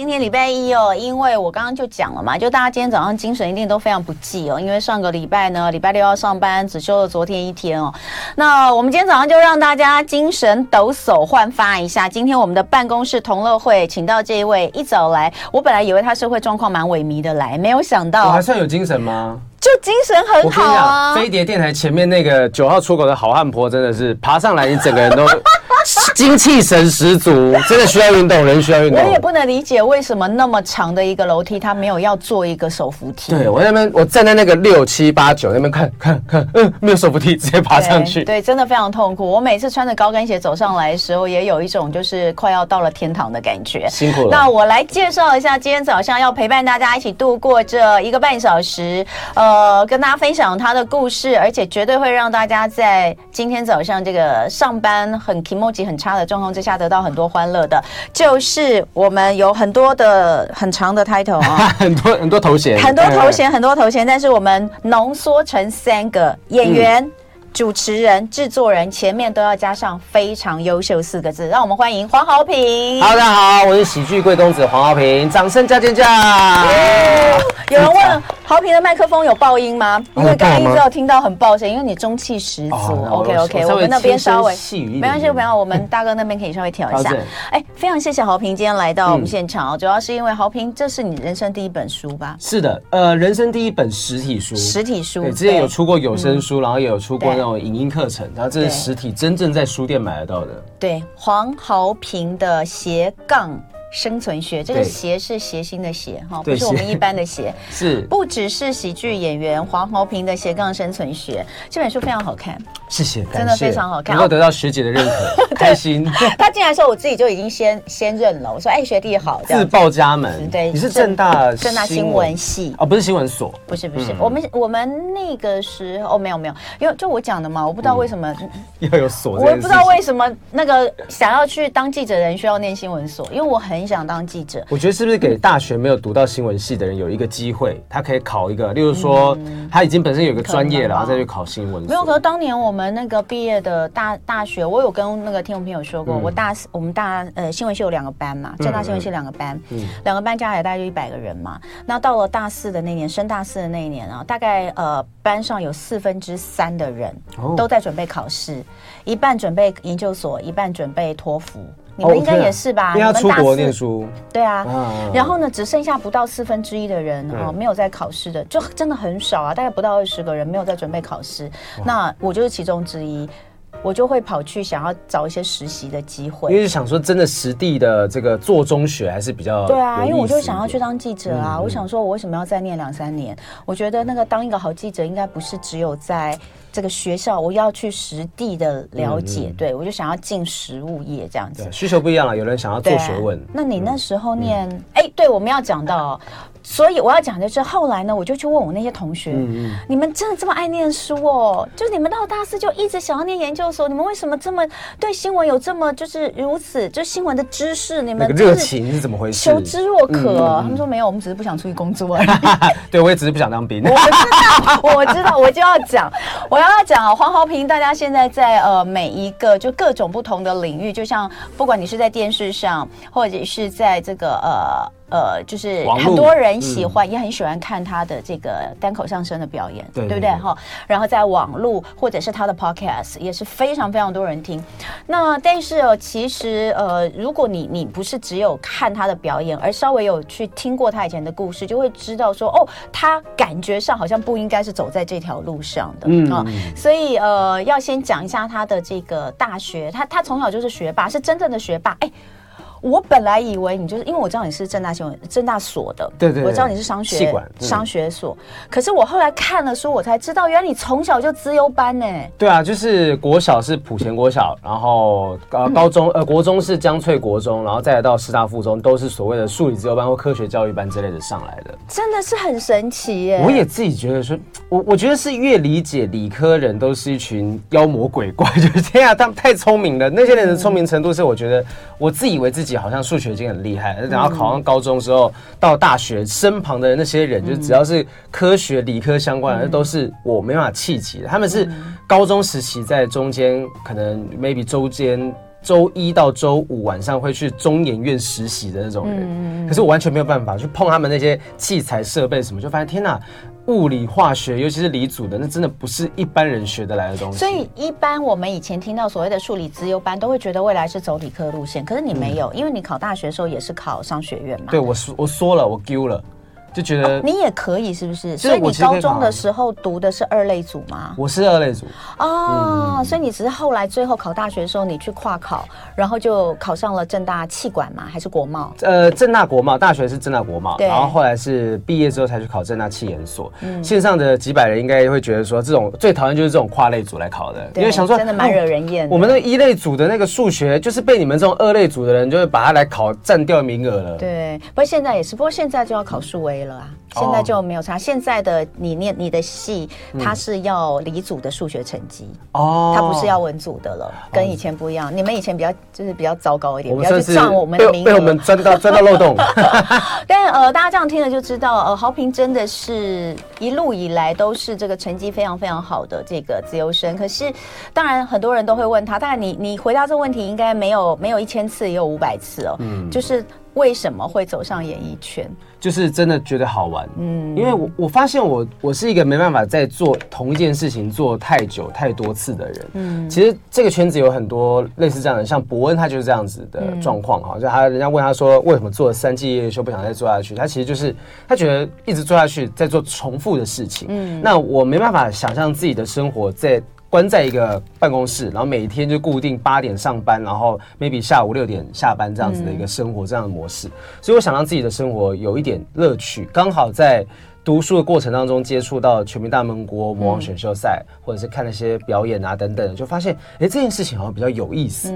今天礼拜一哦，因为我刚刚就讲了嘛，就大家今天早上精神一定都非常不济哦，因为上个礼拜呢，礼拜六要上班，只休了昨天一天哦。那我们今天早上就让大家精神抖擞焕发一下。今天我们的办公室同乐会，请到这一位一早来，我本来以为他社会状况蛮萎靡的来，没有想到我还算有精神吗？就精神很好啊！飞碟电台前面那个九号出口的好汉婆真的是爬上来，你整个人都 精气神十足，真的需要运动，人需要运动。我也不能理解为什么那么长的一个楼梯，他没有要做一个手扶梯。对，我那边，我站在那个六七八九那边看看看，嗯，没有手扶梯，直接爬上去。对，对，真的非常痛苦。我每次穿着高跟鞋走上来的时候，也有一种就是快要到了天堂的感觉。辛苦了。那我来介绍一下，今天早上要陪伴大家一起度过这一个半小时，呃，跟大家分。分享他的故事，而且绝对会让大家在今天早上这个上班很 kimochi 很差的状况之下得到很多欢乐的，就是我们有很多的很长的 title 啊，很多很多头衔，很多头衔，很多头衔，但是我们浓缩成三个演员。嗯主持人、制作人前面都要加上“非常优秀”四个字，让我们欢迎黄豪平。Hello，大家好，我是喜剧贵公子黄豪平，掌声加尖叫。有人问豪平的麦克风有爆音吗？因为刚刚一直有听到很爆声，因为你中气十足。OK OK，我们那边稍微没关系，没有，我们大哥那边可以稍微调一下。哎，非常谢谢豪平今天来到我们现场，主要是因为豪平这是你人生第一本书吧？是的，呃，人生第一本实体书，实体书。对，之前有出过有声书，然后也有出过。那种影音课程，它这是实体，真正在书店买得到的。对，黄豪平的斜杠生存学，这个斜是谐星的谐哈，不是我们一般的谐。是，不只是喜剧演员黄豪平的斜杠生存学，这本书非常好看。谢谢，真的非常好看，能够得到学姐的认可，开心。他进来的时候，我自己就已经先先认了，我说：“哎，学弟好。”自报家门。对，你是正大正大新闻系。哦，不是新闻所，不是不是，我们我们那个时候哦，没有没有，因为就我讲的嘛，我不知道为什么 要有所，我也不知道为什么那个想要去当记者的人需要念新闻所，因为我很想当记者。我觉得是不是给大学没有读到新闻系的人有一个机会，他可以考一个，例如说他已经本身有个专业了，然后再去考新闻。没有，可是当年我们那个毕业的大大学，我有跟那个听众朋友说过，我大四我们大呃新闻系有两个班嘛，政大新闻系两个班，两个班加起来大概就一百个人嘛。那到了大四的那年，升大四的那一年啊，大概呃班上有四分之三的人都在准备考试，一半准备研究所，一半准备托福。你们应该也是吧？因为要出国念书。对啊，然后呢，只剩下不到四分之一的人哦，没有在考试的，就真的很少啊，大概不到二十个人没有在准备考试。那我就是其中之一，我就会跑去想要找一些实习的机会。因为想说，真的实地的这个做中学还是比较。对啊，因为我就想要去当记者啊，我想说，我为什么要再念两三年？我觉得那个当一个好记者，应该不是只有在。这个学校我要去实地的了解，对，我就想要进实务业这样子。需求不一样了，有人想要做学问。那你那时候念，哎、对，我们要讲到。所以我要讲的是，后来呢，我就去问我那些同学，你们真的这么爱念书哦？就是你们到大四就一直想要念研究所，你们为什么这么对新闻有这么就是如此就新闻的知识？你们热情是怎么回事？求知若渴。他们说没有，我们只是不想出去工作而已。对，我也只是不想当兵。我知道，我知道，我就要讲，我 要讲黄豪平，大家现在在呃每一个就各种不同的领域，就像不管你是在电视上，或者是在这个呃。呃，就是很多人喜欢，也很喜欢看他的这个单口相声的表演，对不对？哈，然后在网络或者是他的 podcast 也是非常非常多人听。那但是哦，其实呃，如果你你不是只有看他的表演，而稍微有去听过他以前的故事，就会知道说，哦，他感觉上好像不应该是走在这条路上的啊。所以呃，要先讲一下他的这个大学，他他从小就是学霸，是真正的学霸，哎。我本来以为你就是因为我知道你是正大新闻正大所的，对对，我知道你是商学商学所，可是我后来看了书，我才知道原来你从小就资优班呢。对啊，就是国小是普贤国小，然后呃高中呃国中是江翠国中，然后再来到师大附中，都是所谓的数理资优班或科学教育班之类的上来的。真的是很神奇耶！我也自己觉得说，我我觉得是越理解理科人都是一群妖魔鬼怪，就是天啊，他们太聪明了。那些人的聪明程度是，我觉得我自以为自己。好像数学已经很厉害，然后考上高中之后，到大学身旁的那些人，就只要是科学、理科相关的，那都是我没办法企及的。他们是高中时期在中间，可能 maybe 周间周一到周五晚上会去中研院实习的那种人，嗯、可是我完全没有办法去碰他们那些器材设备什么，就发现天哪，物理化学尤其是理组的，那真的不是一般人学得来的东西。所以一般我们以前听到所谓的数理资优班，都会觉得未来是走理科路线，可是你没有，嗯、因为你考大学的时候也是考商学院嘛。对，我说我说了，我丢了。就觉得、哦、你也可以是不是？所以你高中的时候读的是二类组吗？我是二类组哦，嗯、所以你只是后来最后考大学的时候你去跨考，然后就考上了正大气管吗？还是国贸？呃，正大国贸，大学是正大国贸，对然后后来是毕业之后才去考正大气研所。嗯，线上的几百人应该会觉得说，这种最讨厌就是这种跨类组来考的，因为想说真的蛮惹人厌、哦。我们那一类组的那个数学，就是被你们这种二类组的人，就会把它来考占掉名额了。对，不过现在也是，不过现在就要考数 A 了啊。现在就没有差。现在的你念你的戏，它是要理组的数学成绩哦，它不是要文组的了，跟以前不一样。你们以前比较就是比较糟糕一点，不要去撞我们的名额，被我们钻到钻到漏洞。但呃，大家这样听了就知道，呃，豪平真的是一路以来都是这个成绩非常非常好的这个自由生。可是，当然很多人都会问他，当然你你回答这个问题应该没有没有一千次，也有五百次哦。嗯，就是。为什么会走上演艺圈？就是真的觉得好玩，嗯，因为我我发现我我是一个没办法在做同一件事情做太久太多次的人，嗯，其实这个圈子有很多类似这样的，像伯恩他就是这样子的状况哈，就他人家问他说为什么做三季夜秀不想再做下去，他其实就是他觉得一直做下去在做重复的事情，嗯，那我没办法想象自己的生活在。关在一个办公室，然后每天就固定八点上班，然后 maybe 下午六点下班这样子的一个生活，这样的模式。所以我想让自己的生活有一点乐趣。刚好在读书的过程当中接触到全民大闷锅、魔王选秀赛，或者是看那些表演啊等等，就发现哎，这件事情好像比较有意思。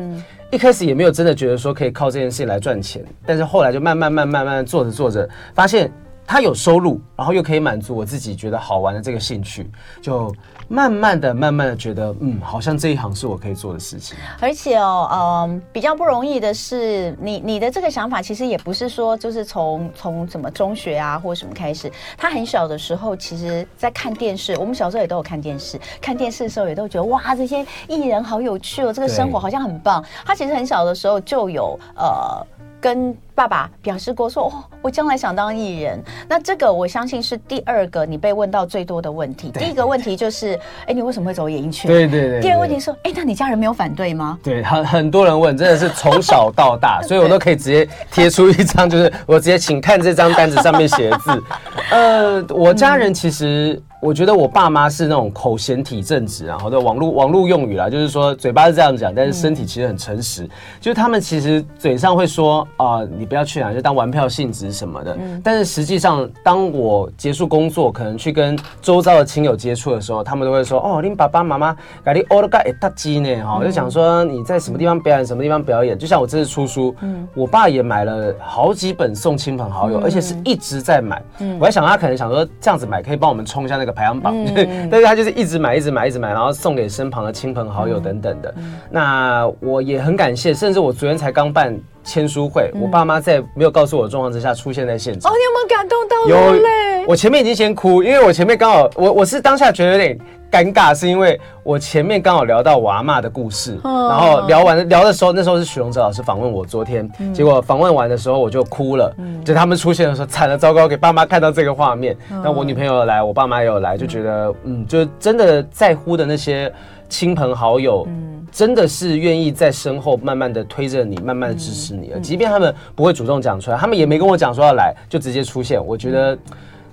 一开始也没有真的觉得说可以靠这件事情来赚钱，但是后来就慢慢慢慢慢慢做着做着，发现它有收入，然后又可以满足我自己觉得好玩的这个兴趣，就。慢慢的、慢慢的觉得，嗯，好像这一行是我可以做的事情。而且哦，嗯，比较不容易的是，你你的这个想法其实也不是说就是从从什么中学啊或什么开始。他很小的时候，其实在看电视，我们小时候也都有看电视。看电视的时候也都觉得，哇，这些艺人好有趣哦，这个生活好像很棒。他其实很小的时候就有呃。跟爸爸表示过说，哦，我将来想当艺人。那这个我相信是第二个你被问到最多的问题。第一个问题就是，哎，你为什么会走演艺圈？对对，对。第二个问题是，哎，那你家人没有反对吗？对，很很多人问，真的是从小到大，所以我都可以直接贴出一张，就是我直接请看这张单子上面写的字。呃，我家人其实。我觉得我爸妈是那种口嫌体正直，然后的网络网络用语啦，就是说嘴巴是这样讲，但是身体其实很诚实。嗯、就是他们其实嘴上会说啊、呃，你不要去啊，就当玩票性质什么的。嗯、但是实际上，当我结束工作，可能去跟周遭的亲友接触的时候，他们都会说哦，你爸爸妈妈给你欧了个一大鸡呢哈，就想说你在什么地方表演，什么地方表演。就像我这次出书，嗯、我爸也买了好几本送亲朋好友，嗯、而且是一直在买。嗯、我还想他可能想说这样子买可以帮我们冲一下那个。排行榜，嗯、但是他就是一直买，一直买，一直买，然后送给身旁的亲朋好友等等的。嗯、那我也很感谢，甚至我昨天才刚办签书会，嗯、我爸妈在没有告诉我的状况之下出现在现场。哦，你有没有感动到流泪？我前面已经先哭，因为我前面刚好，我我是当下觉得有点。尴尬是因为我前面刚好聊到我阿嬷的故事，然后聊完聊的时候，那时候是许荣哲老师访问我，昨天，结果访问完的时候我就哭了，就他们出现的时候惨了，糟糕，给爸妈看到这个画面，那我女朋友来，我爸妈也有来，就觉得嗯，就真的在乎的那些亲朋好友，真的是愿意在身后慢慢的推着你，慢慢的支持你，即便他们不会主动讲出来，他们也没跟我讲说要来，就直接出现，我觉得。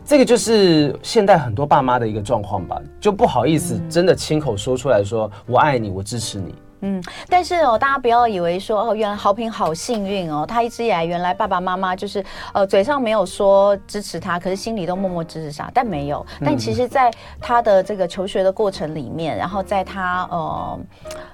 这个就是现代很多爸妈的一个状况吧，就不好意思真的亲口说出来说“我爱你，我支持你”。嗯，但是哦，大家不要以为说哦，原来豪平好幸运哦，他一直以来原来爸爸妈妈就是呃嘴上没有说支持他，可是心里都默默支持他，但没有。但其实，在他的这个求学的过程里面，然后在他呃，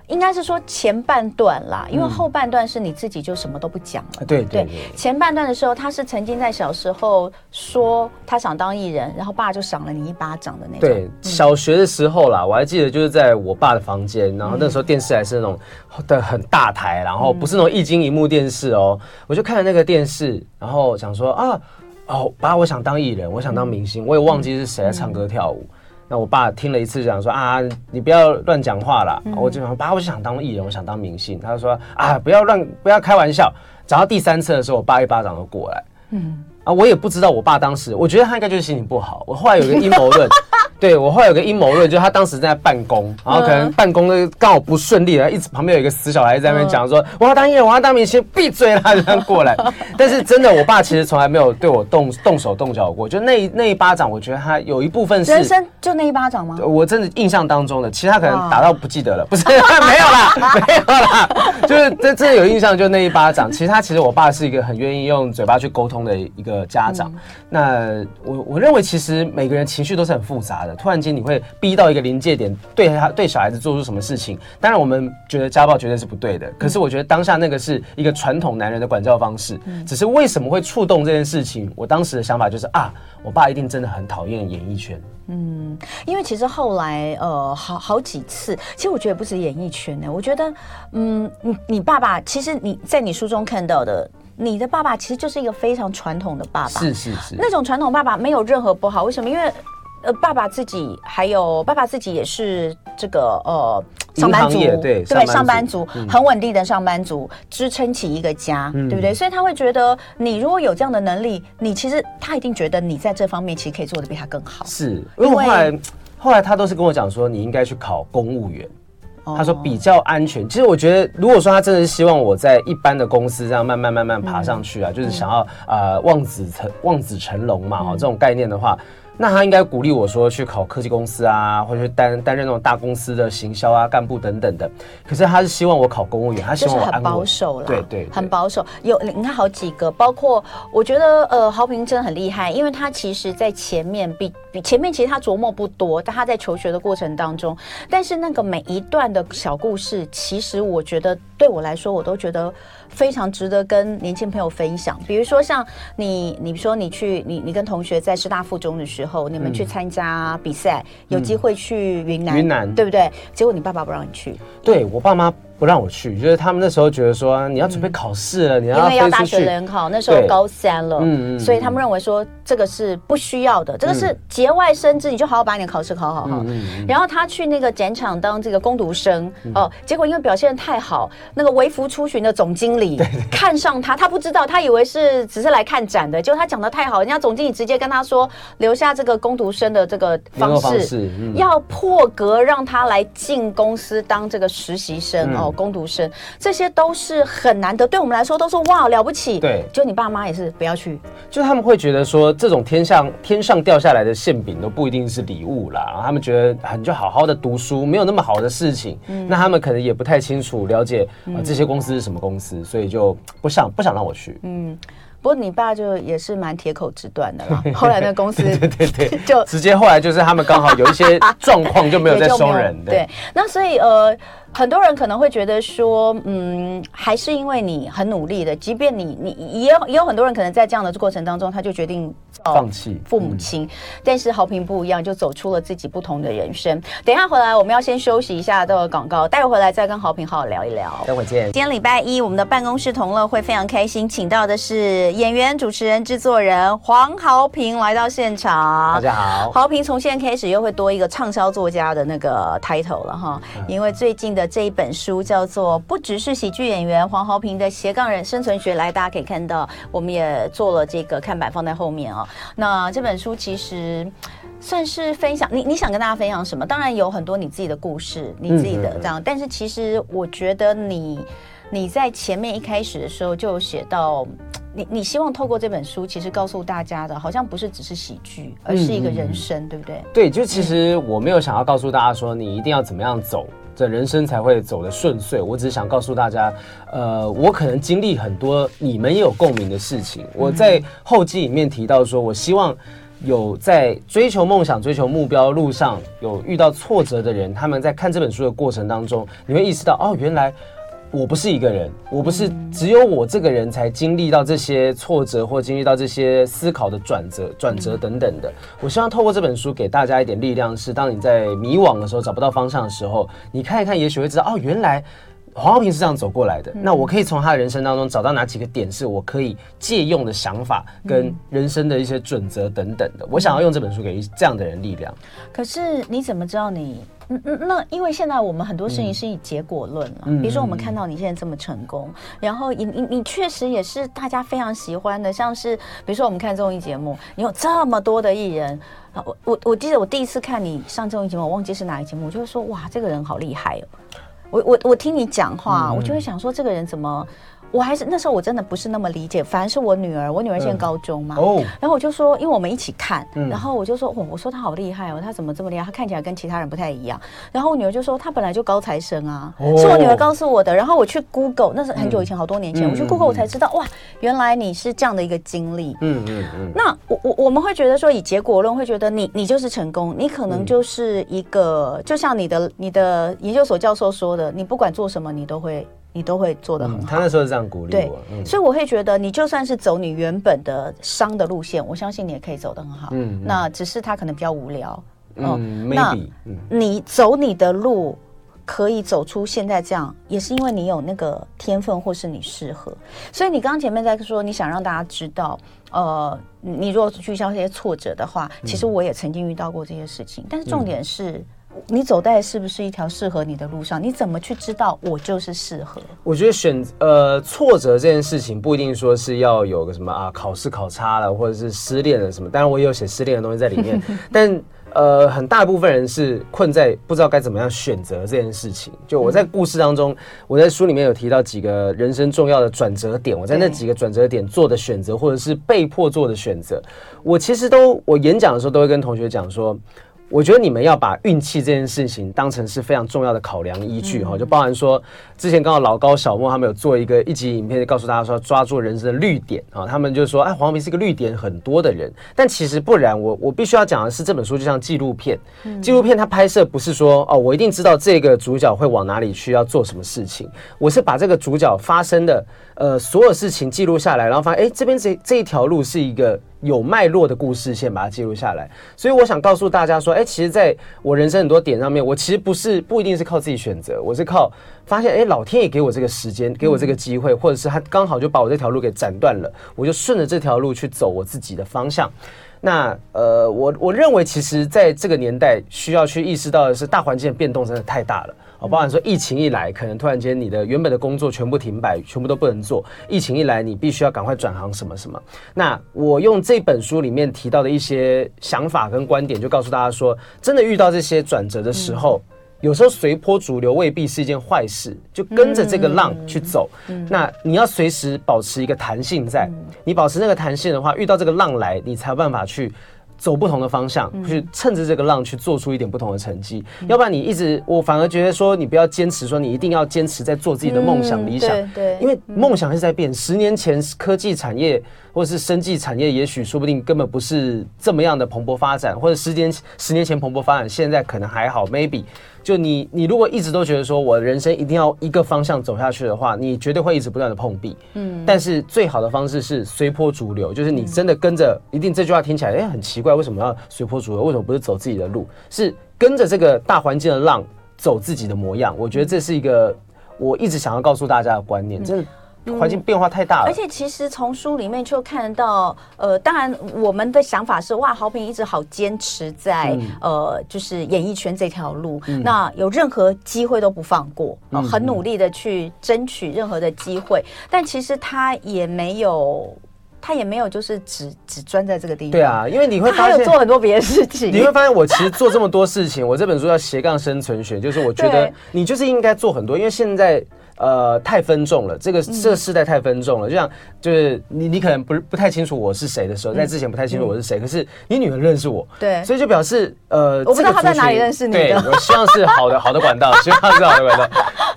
应该是说前半段啦，因为后半段是你自己就什么都不讲了。嗯、对对，对，前半段的时候，他是曾经在小时候说他想当艺人，然后爸就赏了你一巴掌的那种。对，嗯、小学的时候啦，我还记得就是在我爸的房间，然后那时候电视还是。那种的很大台，然后不是那种一晶一幕电视哦，嗯、我就看了那个电视，然后想说啊，哦，爸，我想当艺人，我想当明星，嗯、我也忘记是谁在唱歌跳舞。嗯、那我爸听了一次，讲说啊，你不要乱讲话啦。嗯、我就想，爸，我就想当艺人，我想当明星。他就说啊，不要乱，不要开玩笑。讲到第三次的时候，我爸一巴掌就过来。嗯。啊，我也不知道我爸当时，我觉得他应该就是心情不好。我后来有个阴谋论，对，我后来有个阴谋论，就是他当时在办公，然后可能办公的刚好不顺利，然后一直旁边有一个死小孩在那边讲说，我要当艺人，我要当明星，闭嘴啦，这样过来。但是真的，我爸其实从来没有对我动动手动脚过，就那那一巴掌，我觉得他有一部分是人生就那一巴掌吗？我真的印象当中的，其他可能打到不记得了，不是没有啦，没有啦，就是真真的有印象，就那一巴掌。其实他其实我爸是一个很愿意用嘴巴去沟通的一个家长。嗯那我我认为，其实每个人情绪都是很复杂的。突然间你会逼到一个临界点，对他对小孩子做出什么事情？当然，我们觉得家暴绝对是不对的。可是我觉得当下那个是一个传统男人的管教方式。只是为什么会触动这件事情？我当时的想法就是啊，我爸一定真的很讨厌演艺圈。嗯，因为其实后来呃，好好几次，其实我觉得不止演艺圈呢。我觉得，嗯，你你爸爸其实你在你书中看到的。你的爸爸其实就是一个非常传统的爸爸，是是是，那种传统爸爸没有任何不好。为什么？因为呃，爸爸自己还有爸爸自己也是这个呃上班族，对对，上班族很稳定的上班族，支撑起一个家，对不对？所以他会觉得你如果有这样的能力，你其实他一定觉得你在这方面其实可以做的比他更好。是，因为后来后来他都是跟我讲说，你应该去考公务员。他说比较安全。其实我觉得，如果说他真的是希望我在一般的公司这样慢慢慢慢爬上去啊，就是想要呃望子成望子成龙嘛，哦，这种概念的话。那他应该鼓励我说去考科技公司啊，或者去担担任那种大公司的行销啊干部等等的。可是他是希望我考公务员，他希望我安。很保守了，对，对对，很保守。有你看好几个，包括我觉得呃豪平真的很厉害，因为他其实在前面比比前面其实他琢磨不多，但他在求学的过程当中，但是那个每一段的小故事，其实我觉得对我来说，我都觉得。非常值得跟年轻朋友分享，比如说像你，你说你去，你你跟同学在师大附中的时候，你们去参加比赛，嗯、有机会去云南，云南对不对？结果你爸爸不让你去，对我爸妈。不让我去，就是他们那时候觉得说，你要准备考试了，嗯、你要因为要大学联考，那时候高三了，嗯嗯，所以他们认为说这个是不需要的，这个是节外生枝，你就好好把你的考试考好哈。然后他去那个展场当这个工读生，嗯、哦，结果因为表现得太好，那个微服出巡的总经理看上他，他不知道，他以为是只是来看展的，结果他讲的太好，人家总经理直接跟他说，留下这个工读生的这个方式，方式嗯、要破格让他来进公司当这个实习生、嗯、哦。工读生，这些都是很难得，对我们来说都是哇了不起。对，就你爸妈也是不要去，就他们会觉得说，这种天上天上掉下来的馅饼都不一定是礼物啦。然后他们觉得你就好好的读书，没有那么好的事情。嗯，那他们可能也不太清楚了解啊、呃、这些公司是什么公司，所以就不想不想让我去。嗯。不过你爸就也是蛮铁口直断的啦。后来那公司对对对，就直接后来就是他们刚好有一些 状况就没有再收人。对，那所以呃，很多人可能会觉得说，嗯，还是因为你很努力的，即便你你也有也有很多人可能在这样的过程当中，他就决定放弃父母亲。嗯、但是豪平不一样，就走出了自己不同的人生。等一下回来，我们要先休息一下，这个广告，待会回来再跟豪平好好聊一聊。待会见。今天礼拜一，我们的办公室同乐会非常开心，请到的是。演员、主持人、制作人黄豪平来到现场。大家好，豪平从现在开始又会多一个畅销作家的那个 title 了哈，因为最近的这一本书叫做《不只是喜剧演员黄豪平的斜杠人生存学》，来大家可以看到，我们也做了这个看板放在后面啊。那这本书其实算是分享，你你想跟大家分享什么？当然有很多你自己的故事，你自己的这样，但是其实我觉得你你在前面一开始的时候就写到。你你希望透过这本书，其实告诉大家的，好像不是只是喜剧，而是一个人生，嗯、对不对？对，就其实我没有想要告诉大家说，你一定要怎么样走，这人生才会走得顺遂。我只是想告诉大家，呃，我可能经历很多你们也有共鸣的事情。我在后记里面提到说，我希望有在追求梦想、追求目标路上有遇到挫折的人，他们在看这本书的过程当中，你会意识到，哦，原来。我不是一个人，我不是只有我这个人才经历到这些挫折，或经历到这些思考的转折、转折等等的。我希望透过这本书给大家一点力量，是当你在迷惘的时候、找不到方向的时候，你看一看，也许会知道哦，原来黄浩平是这样走过来的，嗯、那我可以从他的人生当中找到哪几个点是我可以借用的想法跟人生的一些准则等等的。嗯、我想要用这本书给这样的人力量。可是你怎么知道你？嗯嗯，那因为现在我们很多事情是以结果论了，嗯、比如说我们看到你现在这么成功，嗯、然后你你你确实也是大家非常喜欢的，像是比如说我们看综艺节目，你有这么多的艺人啊，我我我记得我第一次看你上综艺节目，我忘记是哪一节目，我就会说哇，这个人好厉害哦，我我我听你讲话，嗯、我就会想说这个人怎么。我还是那时候我真的不是那么理解，反而是我女儿，我女儿现在高中嘛，哦，然后我就说，因为我们一起看，然后我就说，哦，我说她好厉害哦，她怎么这么厉害？她看起来跟其他人不太一样。然后我女儿就说，她本来就高材生啊，是我女儿告诉我的。然后我去 Google，那是很久以前，好多年前，我去 Google 我才知道，哇，原来你是这样的一个经历。嗯嗯嗯。那我我我们会觉得说，以结果论会觉得你你就是成功，你可能就是一个，就像你的你的研究所教授说的，你不管做什么，你都会。你都会做得很好。他那时候是这样鼓励我，对，所以我会觉得你就算是走你原本的商的路线，我相信你也可以走得很好。嗯，那只是他可能比较无聊。嗯，那你走你的路可以走出现在这样，也是因为你有那个天分，或是你适合。所以你刚刚前面在说，你想让大家知道，呃，你如果去遇到一些挫折的话，其实我也曾经遇到过这些事情，但是重点是。你走在是不是一条适合你的路上？你怎么去知道我就是适合？我觉得选呃挫折这件事情不一定说是要有个什么啊考试考差了，或者是失恋了什么。当然我也有写失恋的东西在里面，但呃很大部分人是困在不知道该怎么样选择这件事情。就我在故事当中，我在书里面有提到几个人生重要的转折点，我在那几个转折点做的选择，或者是被迫做的选择，我其实都我演讲的时候都会跟同学讲说。我觉得你们要把运气这件事情当成是非常重要的考量依据哈，就包含说之前刚好老高、小莫他们有做一个一集影片，告诉大家说抓住人生的绿点啊，他们就说哎，黄豪平是一个绿点很多的人，但其实不然。我我必须要讲的是，这本书就像纪录片，纪录片它拍摄不是说哦，我一定知道这个主角会往哪里去，要做什么事情，我是把这个主角发生的呃所有事情记录下来，然后发现哎，这边这这一条路是一个。有脉络的故事线，把它记录下来。所以我想告诉大家说，哎，其实在我人生很多点上面，我其实不是不一定是靠自己选择，我是靠发现，哎，老天爷给我这个时间，给我这个机会，或者是他刚好就把我这条路给斩断了，我就顺着这条路去走我自己的方向。那呃，我我认为，其实在这个年代，需要去意识到的是，大环境的变动真的太大了。哦，包含说疫情一来，可能突然间你的原本的工作全部停摆，全部都不能做。疫情一来，你必须要赶快转行什么什么。那我用这本书里面提到的一些想法跟观点，就告诉大家说，真的遇到这些转折的时候，有时候随波逐流未必是一件坏事，就跟着这个浪去走。那你要随时保持一个弹性在，你保持那个弹性的话，遇到这个浪来，你才有办法去。走不同的方向，去趁着这个浪去做出一点不同的成绩。嗯、要不然你一直，我反而觉得说，你不要坚持说你一定要坚持在做自己的梦想、理想。对，对，因为梦想是在变。十年前科技产业或者是生技产业，也许说不定根本不是这么样的蓬勃发展，或者十年十年前蓬勃发展，现在可能还好，maybe。就你，你如果一直都觉得说，我人生一定要一个方向走下去的话，你绝对会一直不断的碰壁。嗯，但是最好的方式是随波逐流，就是你真的跟着，一定这句话听起来，哎，很奇怪，为什么要随波逐流？为什么不是走自己的路？是跟着这个大环境的浪走自己的模样。我觉得这是一个我一直想要告诉大家的观念，真的。环境变化太大了，嗯，而且其实从书里面就看得到，呃，当然我们的想法是，哇，豪平一直好坚持在，嗯、呃，就是演艺圈这条路，嗯、那有任何机会都不放过，呃，很努力的去争取任何的机会，但其实他也没有，他也没有就是只只专在这个地方，对啊，因为你会发现做很多别的事情，你会发现我其实做这么多事情，我这本书叫斜杠生存学，就是我觉得 你就是应该做很多，因为现在。呃，太分众了，这个这个世代太分众了。就像就是你你可能不不太清楚我是谁的时候，在之前不太清楚我是谁，可是你女儿认识我，对，所以就表示呃，我不知道她在哪里认识你的。对，我希望是好的好的管道，希望是好的管道，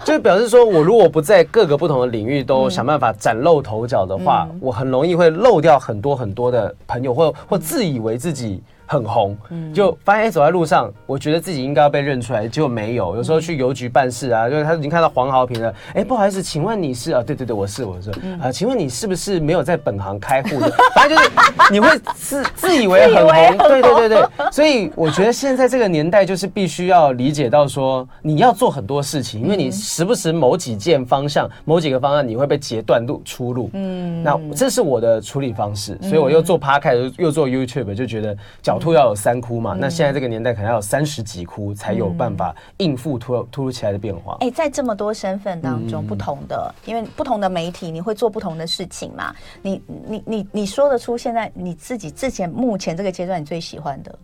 就表示说我如果不在各个不同的领域都想办法崭露头角的话，我很容易会漏掉很多很多的朋友，或或自以为自己。很红，就发现走在路上，我觉得自己应该要被认出来，结果没有。有时候去邮局办事啊，就是他已经看到黄豪平了，哎，不好意思，请问你是啊？对对对，我是我是啊，请问你是不是没有在本行开户的？反正就是你会自自以为很红，对对对对。所以我觉得现在这个年代就是必须要理解到说，你要做很多事情，因为你时不时某几件方向、某几个方案你会被截断路出路。嗯，那这是我的处理方式，所以我又做 Podcast，又做 YouTube，就觉得角。突要有三窟嘛？那现在这个年代可能要有三十几窟才有办法应付突突如其来的变化。哎，在这么多身份当中，不同的，因为不同的媒体，你会做不同的事情嘛？你你你你说得出现在你自己之前目前这个阶段你最喜欢的？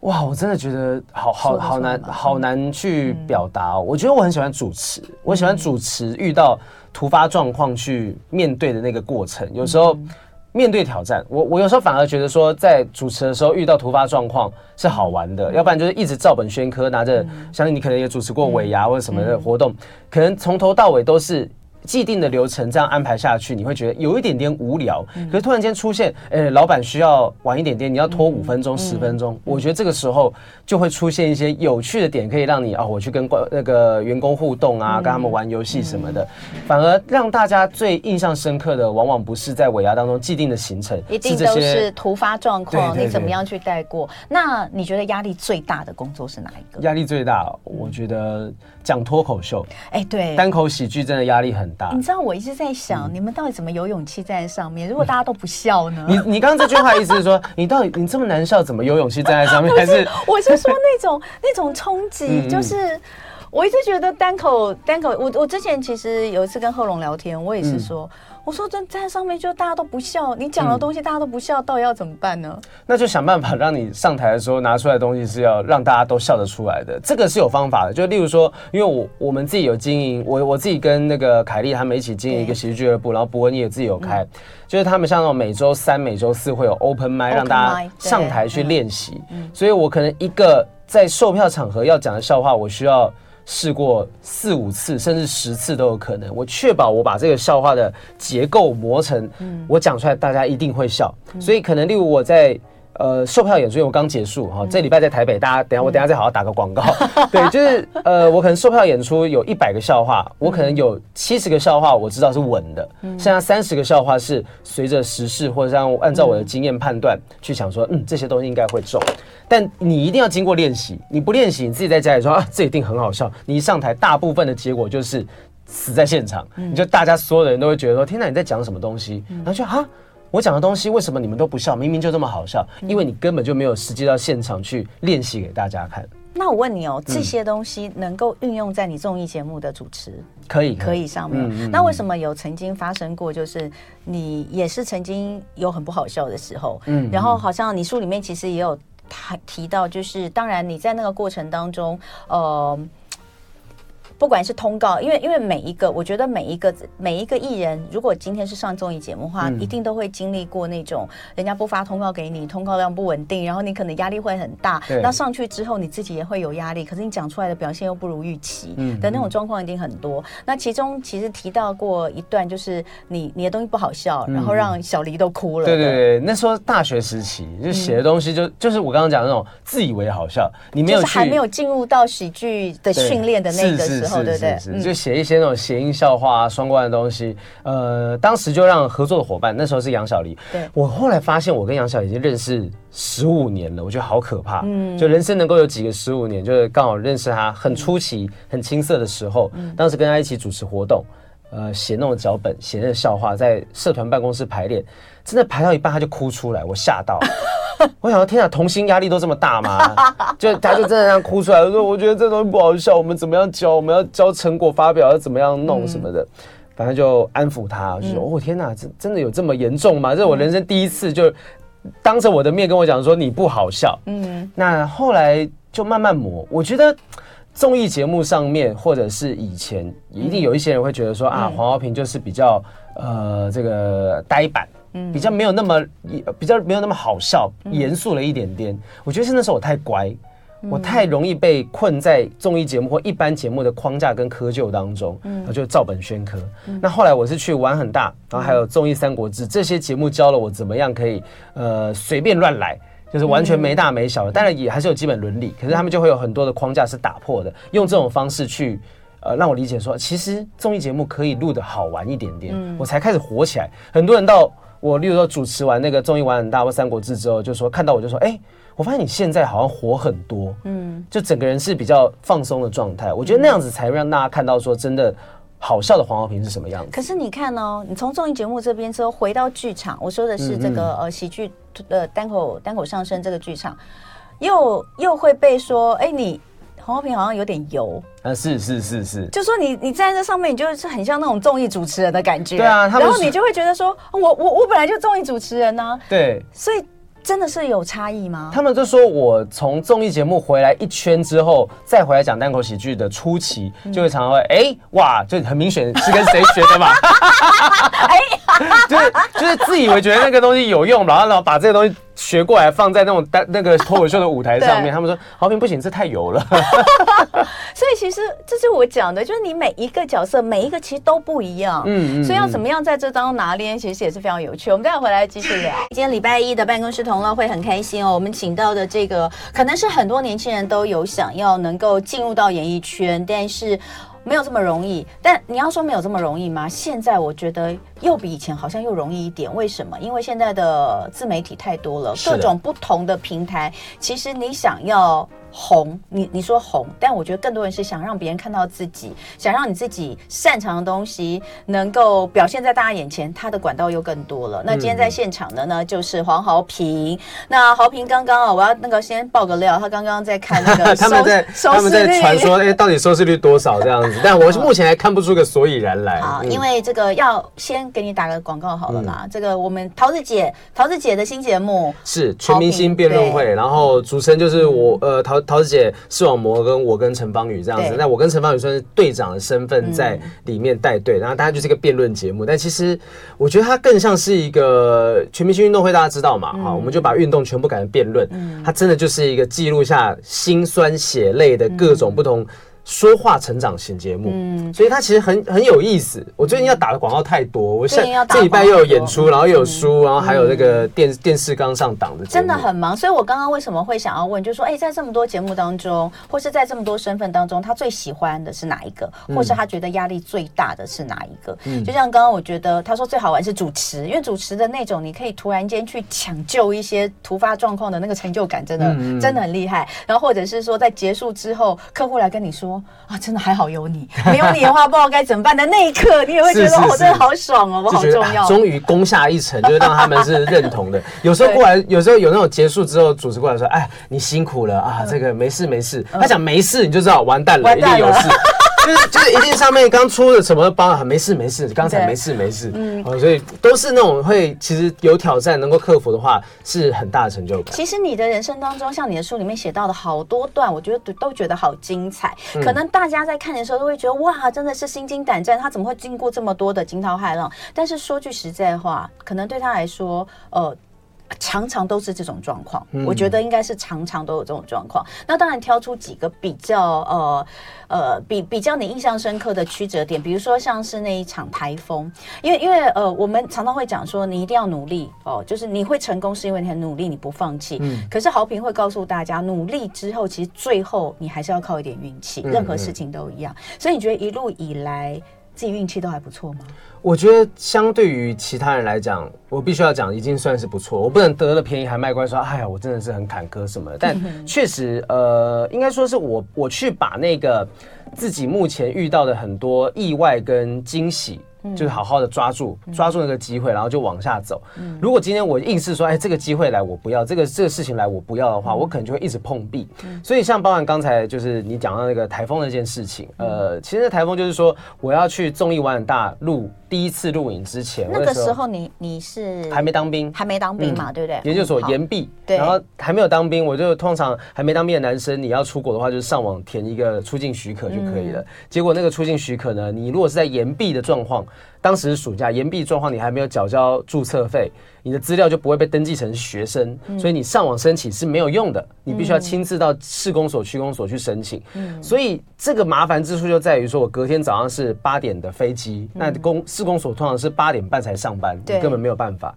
哇，我真的觉得好好好难好难去表达哦。我觉得我很喜欢主持，我喜欢主持遇到突发状况去面对的那个过程，有时候。面对挑战，我我有时候反而觉得说，在主持的时候遇到突发状况是好玩的，要不然就是一直照本宣科，拿着，相信你可能也主持过尾牙或者什么的活动，可能从头到尾都是。既定的流程这样安排下去，你会觉得有一点点无聊。可是突然间出现，呃，老板需要晚一点点，你要拖五分钟、十分钟，我觉得这个时候就会出现一些有趣的点，可以让你啊，我去跟那个员工互动啊，跟他们玩游戏什么的。反而让大家最印象深刻的，往往不是在尾牙当中既定的行程，一定都是突发状况，你怎么样去带过？那你觉得压力最大的工作是哪一个？压力最大，我觉得讲脱口秀，哎，对，单口喜剧真的压力很大。你知道我一直在想，你们到底怎么有勇气站在上面？如果大家都不笑呢？你你刚刚这句话意思是说，你到底你这么难笑，怎么有勇气站在上面？还是我是说那种那种冲击，就是我一直觉得单口单口，我我之前其实有一次跟贺龙聊天，我也是说。我说站在上面就大家都不笑，你讲的东西大家都不笑，到底要怎么办呢？那就想办法让你上台的时候拿出来的东西是要让大家都笑得出来的，这个是有方法的。就例如说，因为我我们自己有经营，我我自己跟那个凯丽他们一起经营一个喜剧俱乐部，然后博文也自己有开，就是他们像那种每周三、每周四会有 open mic 让大家上台去练习，所以我可能一个在售票场合要讲的笑话，我需要。试过四五次，甚至十次都有可能。我确保我把这个笑话的结构磨成，我讲出来大家一定会笑。所以可能例如我在。呃，售票演出因为我刚结束哈，这礼拜在台北，大家等下我等下再好好打个广告。对，就是呃，我可能售票演出有一百个笑话，我可能有七十个笑话我知道是稳的，剩下三十个笑话是随着时事或者让按照我的经验判断去想说，嗯，这些东西应该会中。但你一定要经过练习，你不练习，你自己在家里说啊，这一定很好笑，你一上台，大部分的结果就是死在现场，你就大家所有的人都会觉得说，天哪，你在讲什么东西？然后就哈。我讲的东西为什么你们都不笑？明明就这么好笑，因为你根本就没有实际到现场去练习给大家看。那我问你哦，这些东西能够运用在你综艺节目的主持？可以，可以上面。那为什么有曾经发生过，就是你也是曾经有很不好笑的时候？嗯，然后好像你书里面其实也有提提到，就是当然你在那个过程当中，呃。不管是通告，因为因为每一个，我觉得每一个每一个艺人，如果今天是上综艺节目的话，嗯、一定都会经历过那种人家不发通告给你，通告量不稳定，然后你可能压力会很大。对那上去之后，你自己也会有压力，可是你讲出来的表现又不如预期的那种状况一定很多。嗯、那其中其实提到过一段，就是你你的东西不好笑，然后让小黎都哭了。对对对，那时候大学时期就写的东西就、嗯、就是我刚刚讲的那种自以为好笑，你没有就是还没有进入到喜剧的训练的那个时候。是是是是，就写一些那种谐音笑话啊、双关的东西。呃，当时就让合作的伙伴，那时候是杨小黎。对，我后来发现，我跟杨小黎已经认识十五年了，我觉得好可怕。嗯，就人生能够有几个十五年，就是刚好认识他很初期、很青涩的时候。嗯，当时跟他一起主持活动，呃，写那种脚本、写那个笑话，在社团办公室排练，真的排到一半他就哭出来，我吓到。我想说，天啊，童星压力都这么大吗？就他就真的这样哭出来，我说：“我觉得这东西不好笑，我们怎么样教？我们要教成果发表要怎么样弄什么的。嗯”反正就安抚他，就说：“哦，天哪，真真的有这么严重吗？”这是我人生第一次，就当着我的面跟我讲说：“你不好笑。”嗯，那后来就慢慢磨。我觉得综艺节目上面，或者是以前，一定有一些人会觉得说：“啊，黄豪平就是比较呃这个呆板。”比较没有那么，比较没有那么好笑，严肃了一点点。我觉得是那时候我太乖，我太容易被困在综艺节目或一般节目的框架跟窠臼当中，然后就照本宣科。那后来我是去玩很大，然后还有综艺三国志这些节目教了我怎么样可以呃随便乱来。就是完全没大没小的，当然也还是有基本伦理，可是他们就会有很多的框架是打破的，用这种方式去呃让我理解说，其实综艺节目可以录的好玩一点点，我才开始火起来。很多人到我，例如说主持完那个综艺玩很大或三国志之后，就说看到我就说，哎，我发现你现在好像火很多，嗯，就整个人是比较放松的状态。我觉得那样子才会让大家看到说真的。好笑的黄豪平是什么样子？可是你看哦，你从综艺节目这边之后回到剧场，我说的是这个呃喜剧的单口单口相声这个剧场，又又会被说，哎，你黄浩平好像有点油。啊，是是是是，就说你你站在这上面，你就是很像那种综艺主持人的感觉，对啊，然后你就会觉得说，我我我本来就综艺主持人呢，对，所以。真的是有差异吗？他们就说，我从综艺节目回来一圈之后，再回来讲单口喜剧的初期，就会常常会哎、欸、哇，就很明显是跟谁学的嘛，哎，就是就是自以为觉得那个东西有用，然后然后把这个东西。学过来放在那种单 那个脱口秀的舞台上面，他们说豪平不行，这太油了。所以其实这是我讲的，就是你每一个角色，每一个其实都不一样。嗯，所以要怎么样在这当中拿捏，其实也是非常有趣。我们待会回来继续聊。今天礼拜一的办公室同乐会很开心哦，我们请到的这个可能是很多年轻人都有想要能够进入到演艺圈，但是。没有这么容易，但你要说没有这么容易吗？现在我觉得又比以前好像又容易一点。为什么？因为现在的自媒体太多了，各种不同的平台，其实你想要。红，你你说红，但我觉得更多人是想让别人看到自己，想让你自己擅长的东西能够表现在大家眼前，他的管道又更多了。那今天在现场的呢，就是黄豪平。那豪平刚刚啊，我要那个先爆个料，他刚刚在看那个 他们在他们在传说，哎，到底收视率多少这样子？但我是目前还看不出个所以然来。好，因为这个要先给你打个广告好了啦。这个我们桃子姐，桃子姐的新节目是全明星辩论会，然后主持人就是我，呃，桃。桃子姐、视网膜跟我跟陈芳宇这样子，那我跟陈芳宇算是队长的身份在里面带队，然后大家就是一个辩论节目。但其实我觉得它更像是一个全明星运动会，大家知道嘛？哈，我们就把运动全部改成辩论，它真的就是一个记录下辛酸血泪的各种不同。说话成长型节目，嗯，所以它其实很很有意思。我最近要打的广告太多，我现在这礼拜又有演出，然后又有书，然后还有那个电电视刚上档的，真的很忙。所以我刚刚为什么会想要问，就是说，哎，在这么多节目当中，或是在这么多身份当中，他最喜欢的是哪一个，或是他觉得压力最大的是哪一个？嗯，就像刚刚我觉得他说最好玩是主持，因为主持的那种你可以突然间去抢救一些突发状况的那个成就感，真的真的很厉害。然后或者是说在结束之后，客户来跟你说。啊，真的还好有你，没有你的话不知道该怎么办的那一刻，你也会觉得我真的好爽哦，我好重要，终于攻下一城，就是让他们是认同的。有时候过来，有时候有那种结束之后，主持过来说：“哎，你辛苦了啊，这个没事没事。”他讲没事，你就知道完蛋了，一定有事。就 是就是一定上面刚出的什么包啊，没事没事，刚才没事没事，嗯，所以都是那种会其实有挑战能够克服的话，是很大的成就感。其实你的人生当中，像你的书里面写到的好多段，我觉得都都觉得好精彩。可能大家在看的时候都会觉得哇，真的是心惊胆战，他怎么会经过这么多的惊涛骇浪？但是说句实在话，可能对他来说，呃。常常都是这种状况，我觉得应该是常常都有这种状况。那当然挑出几个比较呃呃比比较你印象深刻的曲折点，比如说像是那一场台风，因为因为呃我们常常会讲说你一定要努力哦，就是你会成功是因为你很努力，你不放弃。嗯。可是豪平会告诉大家，努力之后其实最后你还是要靠一点运气，任何事情都一样。所以你觉得一路以来自己运气都还不错吗？我觉得相对于其他人来讲，我必须要讲，已经算是不错。我不能得了便宜还卖乖，说哎呀，我真的是很坎坷什么的。但确实，呃，应该说是我我去把那个自己目前遇到的很多意外跟惊喜。就是好好的抓住抓住那个机会，然后就往下走。如果今天我硬是说，哎，这个机会来我不要，这个这个事情来我不要的话，我可能就会一直碰壁。所以像包含刚才就是你讲到那个台风那件事情，呃，其实那台风就是说我要去综艺玩很大录第一次录影之前，那个时候你你是还没当兵，还没当兵嘛，对不对？研究所延毕，然后还没有当兵，我就通常还没当兵的男生，你要出国的话，就是上网填一个出境许可就可以了。结果那个出境许可呢，你如果是在延毕的状况。当时暑假延毕状况，你还没有缴交注册费，你的资料就不会被登记成学生，所以你上网申请是没有用的，你必须要亲自到市公所、区公所去申请。所以这个麻烦之处就在于说，我隔天早上是八点的飞机，那公市公所通常是八点半才上班，你根本没有办法。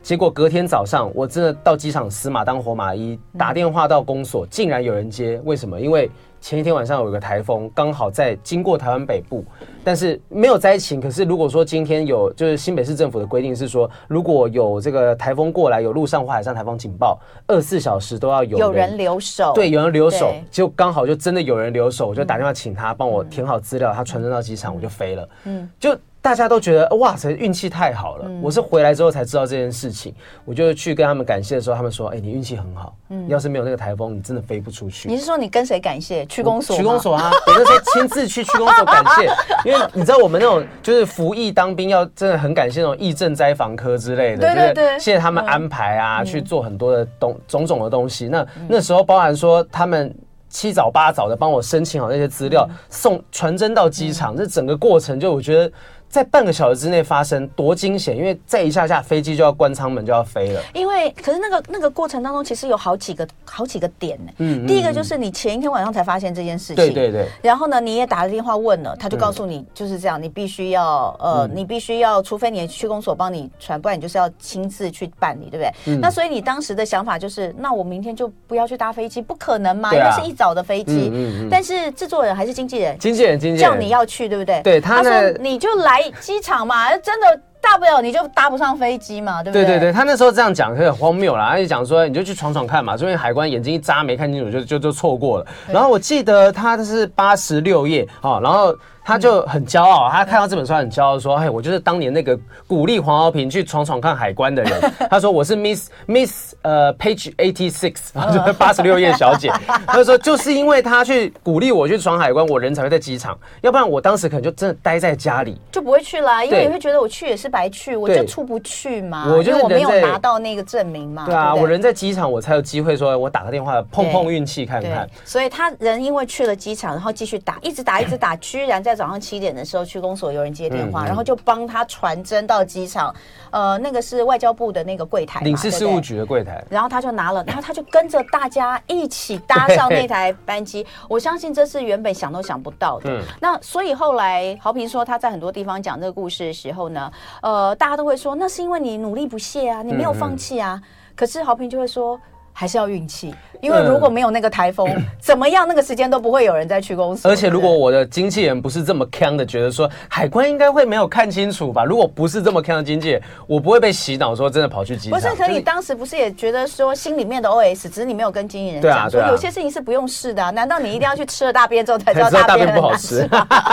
结果隔天早上，我真的到机场死马当活马医，打电话到公所，竟然有人接。为什么？因为前一天晚上有一个台风，刚好在经过台湾北部，但是没有灾情。可是如果说今天有，就是新北市政府的规定是说，如果有这个台风过来，有陆上或海上台风警报，二十四小时都要有人，有人留守。对，有人留守，就刚好就真的有人留守，我就打电话请他帮我填好资料，他传真到机场，我就飞了。嗯，就。大家都觉得哇塞，运气太好了。我是回来之后才知道这件事情，我就去跟他们感谢的时候，他们说：“哎，你运气很好。嗯，要是没有那个台风，你真的飞不出去。”你是说你跟谁感谢？区公所？区公所啊，我那时候亲自去区公所感谢，因为你知道我们那种就是服役当兵要真的很感谢那种义政灾防科之类的，对对对，谢谢他们安排啊，去做很多的东种种的东西。那那时候包含说他们七早八早的帮我申请好那些资料，送传真到机场，这整个过程就我觉得。在半个小时之内发生多惊险，因为再一下下飞机就要关舱门就要飞了。因为可是那个那个过程当中，其实有好几个好几个点呢。嗯，第一个就是你前一天晚上才发现这件事情。对对对。然后呢，你也打了电话问了，他就告诉你就是这样，你必须要呃，你必须要，除非你区公所帮你传，不然你就是要亲自去办理，对不对？那所以你当时的想法就是，那我明天就不要去搭飞机，不可能嘛，因为是一早的飞机。嗯嗯。但是制作人还是经纪人，经纪人经纪人叫你要去，对不对？对，他说你就来。机场嘛，真的大不了你就搭不上飞机嘛，对不对？对对对，他那时候这样讲很荒谬啦，他就讲说你就去闯闯看嘛，这边海关眼睛一眨没看清楚就就就错过了。然后我记得他是八十六页啊，然后。他就很骄傲，他看到这本书很骄傲，说：“哎，我就是当年那个鼓励黄豪平去闯闯看海关的人。”他说：“我是 Miss Miss 呃 Page Eighty Six，就 是八十六页小姐。”他说：“就是因为他去鼓励我去闯海关，我人才会在机场，要不然我当时可能就真的待在家里，就不会去啦。因为你会觉得我去也是白去，我就出不去嘛。我就是我没有拿到那个证明嘛。对啊，我人在机场，我才有机会说，我打个电话碰碰运气看看。所以他人因为去了机场，然后继续打，一直打，一直打，居然在。早上七点的时候，去公所有人接电话，嗯嗯、然后就帮他传真到机场。呃，那个是外交部的那个柜台，领事事务局的柜台。然后他就拿了，然后他就跟着大家一起搭上那台班机。我相信这是原本想都想不到的。嗯、那所以后来豪平说他在很多地方讲这个故事的时候呢，呃，大家都会说那是因为你努力不懈啊，你没有放弃啊。可是豪平就会说。还是要运气，因为如果没有那个台风，嗯、怎么样那个时间都不会有人再去公司。而且如果我的经纪人不是这么坑的，觉得说海关应该会没有看清楚吧？如果不是这么坑的经纪人，我不会被洗脑说真的跑去机场。不是，可你当时不是也觉得说心里面的 OS，只是你没有跟经纪人讲，对啊，啊，说有些事情是不用试的啊？难道你一定要去吃了大便之后才知道大便不好吃？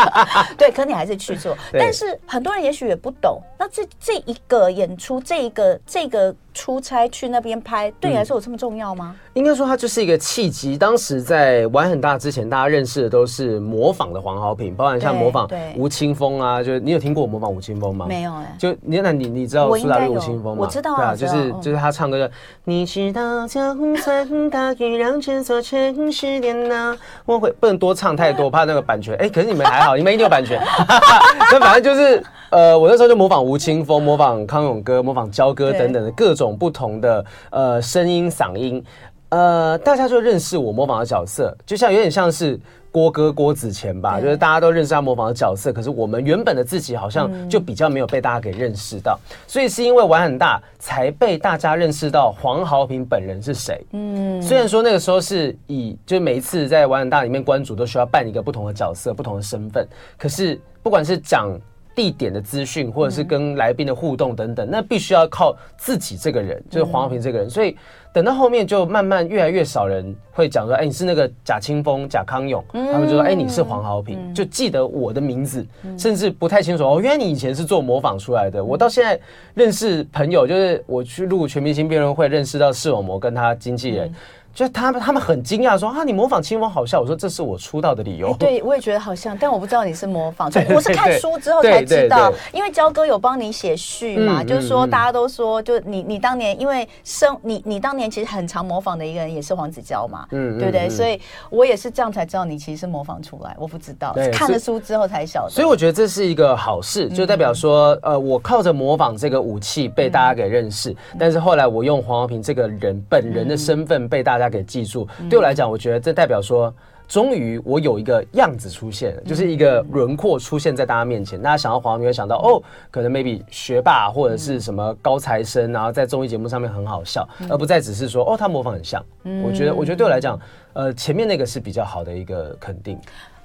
对，可你还是去做。但是很多人也许也不懂，那这这一个演出，这一个这个。出差去那边拍，对你来说有这么重要吗？嗯、应该说它就是一个契机。当时在玩很大之前，大家认识的都是模仿的黄豪平，包含像模仿吴青峰啊，就你有听过我模仿吴青峰吗？没有哎、欸。就你那你你知道苏打绿吴青峰吗？我知道啊，对啊，就是就是他唱歌的。嗯、你知道江村大雨让这座城市颠倒，我会不能多唱太多，怕那个版权。哎、欸，可是你们还好，你们一定有版权。那反正就是。呃，我那时候就模仿吴青峰，模仿康永哥，模仿焦哥等等的各种不同的呃声音嗓音，呃，大家就认识我模仿的角色，就像有点像是郭哥郭子乾吧，就是大家都认识他模仿的角色，可是我们原本的自己好像就比较没有被大家给认识到，嗯、所以是因为玩很大才被大家认识到黄豪平本人是谁。嗯，虽然说那个时候是以就每一次在玩很大里面关主都需要扮一个不同的角色、不同的身份，可是不管是讲。地点的资讯，或者是跟来宾的互动等等，那必须要靠自己这个人，就是黄豪平这个人。所以等到后面，就慢慢越来越少人会讲说：“哎，你是那个贾清风、贾康永。”他们就说：“哎，你是黄豪平。”就记得我的名字，甚至不太清楚哦，原来你以前是做模仿出来的。我到现在认识朋友，就是我去录全明星辩论会，认识到视网膜跟他经纪人。就他们，他们很惊讶说啊，你模仿清风好笑。我说这是我出道的理由。欸、对，我也觉得好像，但我不知道你是模仿，我是看书之后才知道。因为焦哥有帮你写序嘛，嗯、就是说大家都说，就你你当年因为生你你当年其实很常模仿的一个人也是黄子佼嘛，嗯，对不对？嗯、所以我也是这样才知道你其实是模仿出来，我不知道，看了书之后才晓得。所以我觉得这是一个好事，就代表说，呃，我靠着模仿这个武器被大家给认识，嗯、但是后来我用黄和平这个人本人的身份被大家给记住。对我来讲，我觉得这代表说，终于我有一个样子出现了，就是一个轮廓出现在大家面前。大家想到黄豪平，会想到哦，可能 maybe 学霸或者是什么高材生，然后在综艺节目上面很好笑，而不再只是说哦，他模仿很像。我觉得，我觉得对我来讲，呃，前面那个是比较好的一个肯定。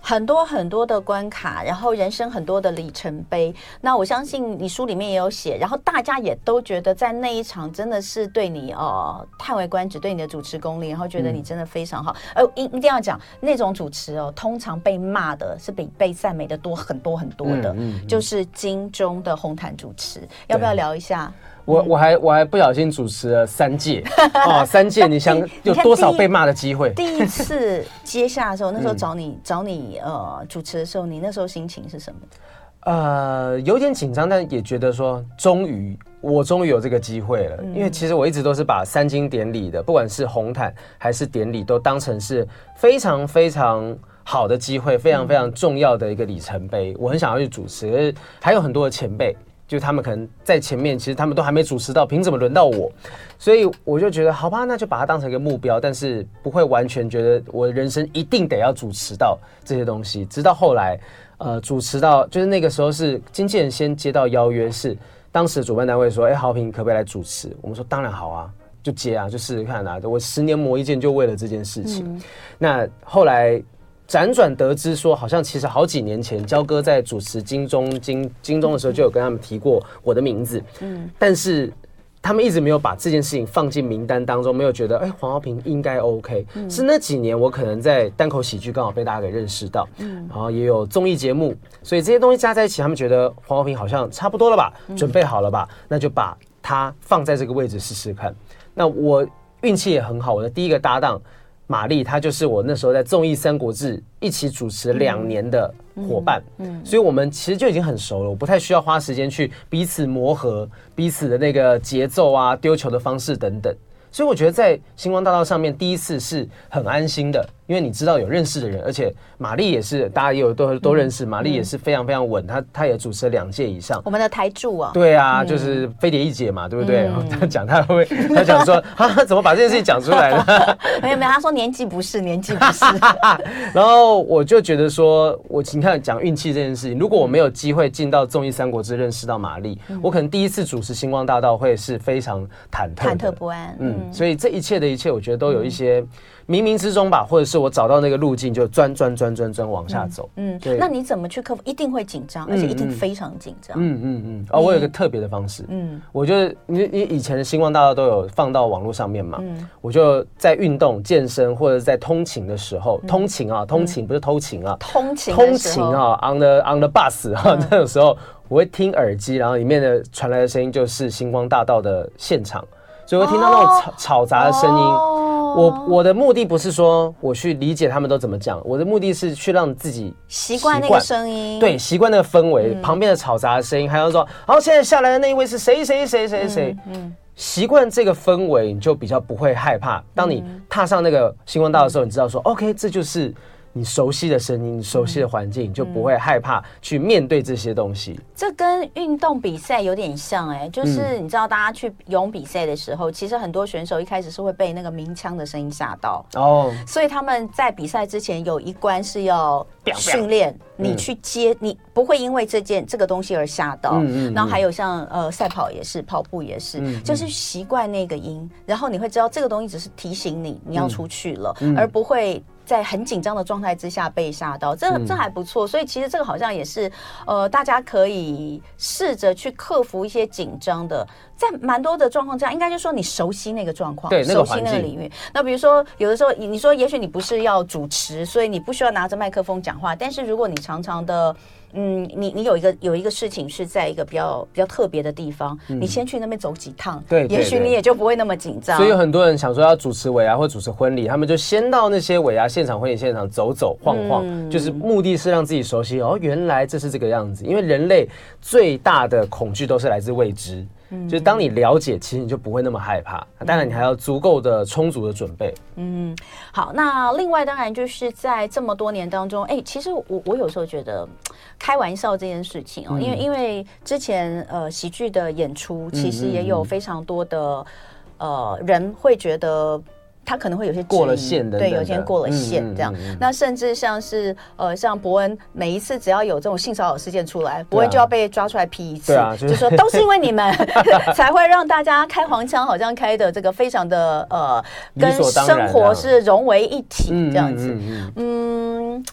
很多很多的关卡，然后人生很多的里程碑。那我相信你书里面也有写，然后大家也都觉得在那一场真的是对你哦叹为观止，对你的主持功力，然后觉得你真的非常好。呃、嗯，一一定要讲那种主持哦，通常被骂的是比被赞美的多很多很多的，嗯嗯嗯、就是金钟的红毯主持，要不要聊一下？我我还我还不小心主持了三届 哦，三届，你想有多少被骂的机会？第一次接下的时候，那时候找你找你呃主持的时候，你那时候心情是什么？呃，有点紧张，但也觉得说，终于我终于有这个机会了。因为其实我一直都是把三金典礼的，不管是红毯还是典礼，都当成是非常非常好的机会，非常非常重要的一个里程碑。我很想要去主持，还有很多的前辈。就他们可能在前面，其实他们都还没主持到，凭什么轮到我？所以我就觉得，好吧，那就把它当成一个目标，但是不会完全觉得我的人生一定得要主持到这些东西。直到后来，呃，主持到就是那个时候是经纪人先接到邀约，是当时的主办单位说，哎，豪平可不可以来主持？我们说当然好啊，就接啊，就试试看啊。我十年磨一剑，就为了这件事情。嗯、那后来。辗转得知说，好像其实好几年前，焦哥在主持金钟金金钟的时候，就有跟他们提过我的名字。嗯，但是他们一直没有把这件事情放进名单当中，没有觉得哎，黄浩平应该 OK。是那几年我可能在单口喜剧刚好被大家给认识到，嗯，然后也有综艺节目，所以这些东西加在一起，他们觉得黄浩平好像差不多了吧，准备好了吧，那就把他放在这个位置试试看。那我运气也很好，我的第一个搭档。玛丽，她就是我那时候在综艺《三国志》一起主持两年的伙伴，嗯，所以我们其实就已经很熟了，我不太需要花时间去彼此磨合彼此的那个节奏啊、丢球的方式等等，所以我觉得在星光大道上面第一次是很安心的。因为你知道有认识的人，而且玛丽也是，大家也有都都认识。玛丽也是非常非常稳，她她也主持了两届以上。我们的台柱啊，对啊，就是飞碟一姐嘛，对不对？他讲他会，他讲说 啊，怎么把这件事情讲出来了？没 有没有，他说年纪不是年纪不是。然后我就觉得说，我你看讲运气这件事情，如果我没有机会进到综艺《三国志》认识到玛丽，我可能第一次主持星光大道会是非常忐忑、忐忑不安。嗯，所以这一切的一切，我觉得都有一些。冥冥之中吧，或者是我找到那个路径，就钻钻钻钻钻往下走。嗯，对。那你怎么去克服？一定会紧张，而且一定非常紧张。嗯嗯嗯。哦，我有一个特别的方式。嗯，我就你你以前的星光大道都有放到网络上面嘛。嗯。我就在运动、健身或者在通勤的时候，通勤啊，通勤不是偷情啊，通勤通勤啊，on the on the bus 啊，那种时候我会听耳机，然后里面的传来的声音就是星光大道的现场，所以我会听到那种吵吵杂的声音。我我的目的不是说我去理解他们都怎么讲，我的目的是去让自己习惯那个声音，对，习惯那个氛围，旁边的吵杂的声音，还有说，好，现在下来的那一位是谁谁谁谁谁，嗯，习惯这个氛围，你就比较不会害怕。当你踏上那个星光大道的时候，你知道说，OK，这就是。你熟悉的声音，熟悉的环境，你就不会害怕去面对这些东西。这跟运动比赛有点像哎、欸，就是你知道，大家去游泳比赛的时候，其实很多选手一开始是会被那个鸣枪的声音吓到哦，所以他们在比赛之前有一关是要训练你去接，你不会因为这件这个东西而吓到。嗯嗯。然后还有像呃赛跑也是，跑步也是，就是习惯那个音，然后你会知道这个东西只是提醒你你要出去了，而不会。在很紧张的状态之下被吓到，这这还不错，所以其实这个好像也是，呃，大家可以试着去克服一些紧张的，在蛮多的状况下，应该就是说你熟悉那个状况，对，熟悉那个领域。那比如说有的时候，你说也许你不是要主持，所以你不需要拿着麦克风讲话，但是如果你常常的。嗯，你你有一个有一个事情是在一个比较比较特别的地方，嗯、你先去那边走几趟，对，也许你也就不会那么紧张。所以有很多人想说要主持尾牙或主持婚礼，他们就先到那些尾牙现场、婚礼现场走走晃晃，嗯、就是目的是让自己熟悉哦，原来这是这个样子。因为人类最大的恐惧都是来自未知。就是当你了解，其实你就不会那么害怕。当然，你还要足够的充足的准备。嗯，好。那另外，当然就是在这么多年当中，哎，其实我我有时候觉得开玩笑这件事情哦，因为因为之前呃喜剧的演出，其实也有非常多的呃人会觉得。他可能会有些过了线的，对，有些人过了线这样。那甚至像是呃，像伯恩，每一次只要有这种性骚扰事件出来，伯恩就要被抓出来批一次，就说都是因为你们 才会让大家开黄腔，好像开的这个非常的呃，跟生活是融为一体这样子，嗯。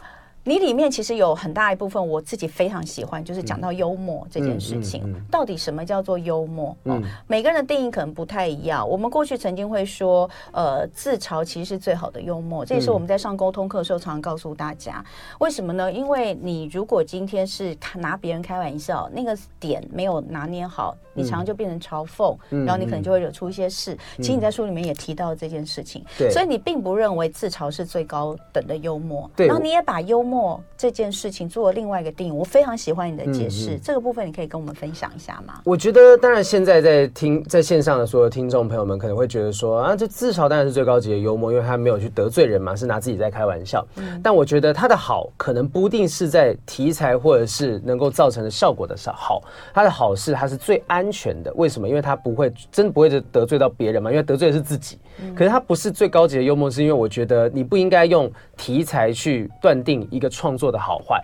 你里面其实有很大一部分我自己非常喜欢，就是讲到幽默这件事情。嗯嗯嗯、到底什么叫做幽默？嗯、哦，每个人的定义可能不太一样。我们过去曾经会说，呃，自嘲其实是最好的幽默。这也是我们在上沟通课的时候常常告诉大家。为什么呢？因为你如果今天是拿别人开玩笑，那个点没有拿捏好，你常常就变成嘲讽，嗯、然后你可能就会惹出一些事。嗯、其实你在书里面也提到这件事情。所以你并不认为自嘲是最高等的幽默。对。然后你也把幽默。默这件事情做了另外一个定义，我非常喜欢你的解释。嗯嗯、这个部分你可以跟我们分享一下吗？我觉得，当然现在在听在线上的所有听众朋友们可能会觉得说啊，这自嘲当然是最高级的幽默，因为他没有去得罪人嘛，是拿自己在开玩笑。嗯、但我觉得他的好可能不一定是在题材或者是能够造成的效果的上好，他的好是他是最安全的。为什么？因为他不会真不会得罪到别人嘛，因为得罪的是自己。嗯、可是他不是最高级的幽默，是因为我觉得你不应该用题材去断定一个创作的好坏，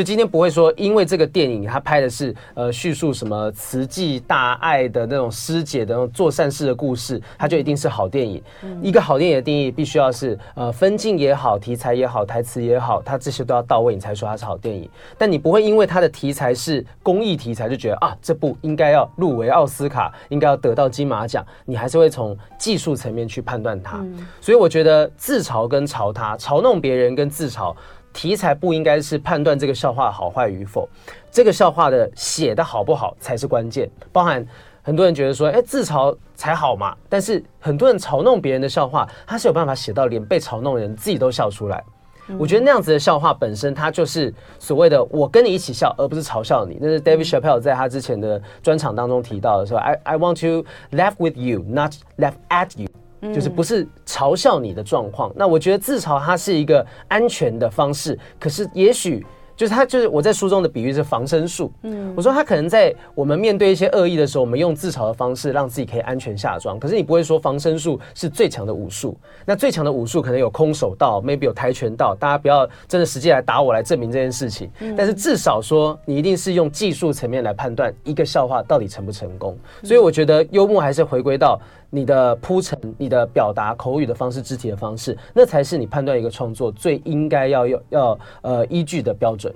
就今天不会说，因为这个电影它拍的是呃叙述什么慈济大爱的那种师姐的那种做善事的故事，它就一定是好电影。嗯、一个好电影的定义必须要是呃分镜也好，题材也好，台词也好，它这些都要到位，你才说它是好电影。但你不会因为它的题材是公益题材就觉得啊这部应该要入围奥斯卡，应该要得到金马奖，你还是会从技术层面去判断它。嗯、所以我觉得自嘲跟嘲他，嘲弄别人跟自嘲。题材不应该是判断这个笑话好坏与否，这个笑话的写的好不好才是关键。包含很多人觉得说，哎，自嘲才好嘛。但是很多人嘲弄别人的笑话，他是有办法写到连被嘲弄的人自己都笑出来。嗯、我觉得那样子的笑话本身，它就是所谓的我跟你一起笑，而不是嘲笑你。那是 David Chappelle 在他之前的专场当中提到的说，I I want to laugh with you, not laugh at you。就是不是嘲笑你的状况，那我觉得自嘲它是一个安全的方式，可是也许。就是他，就是我在书中的比喻是防身术。嗯，我说他可能在我们面对一些恶意的时候，我们用自嘲的方式让自己可以安全下装。可是你不会说防身术是最强的武术。那最强的武术可能有空手道，maybe 有跆拳道。大家不要真的实际来打我来证明这件事情。嗯，但是至少说你一定是用技术层面来判断一个笑话到底成不成功。所以我觉得幽默还是回归到你的铺陈、你的表达口语的方式、肢体的方式，那才是你判断一个创作最应该要要要呃依据的标准。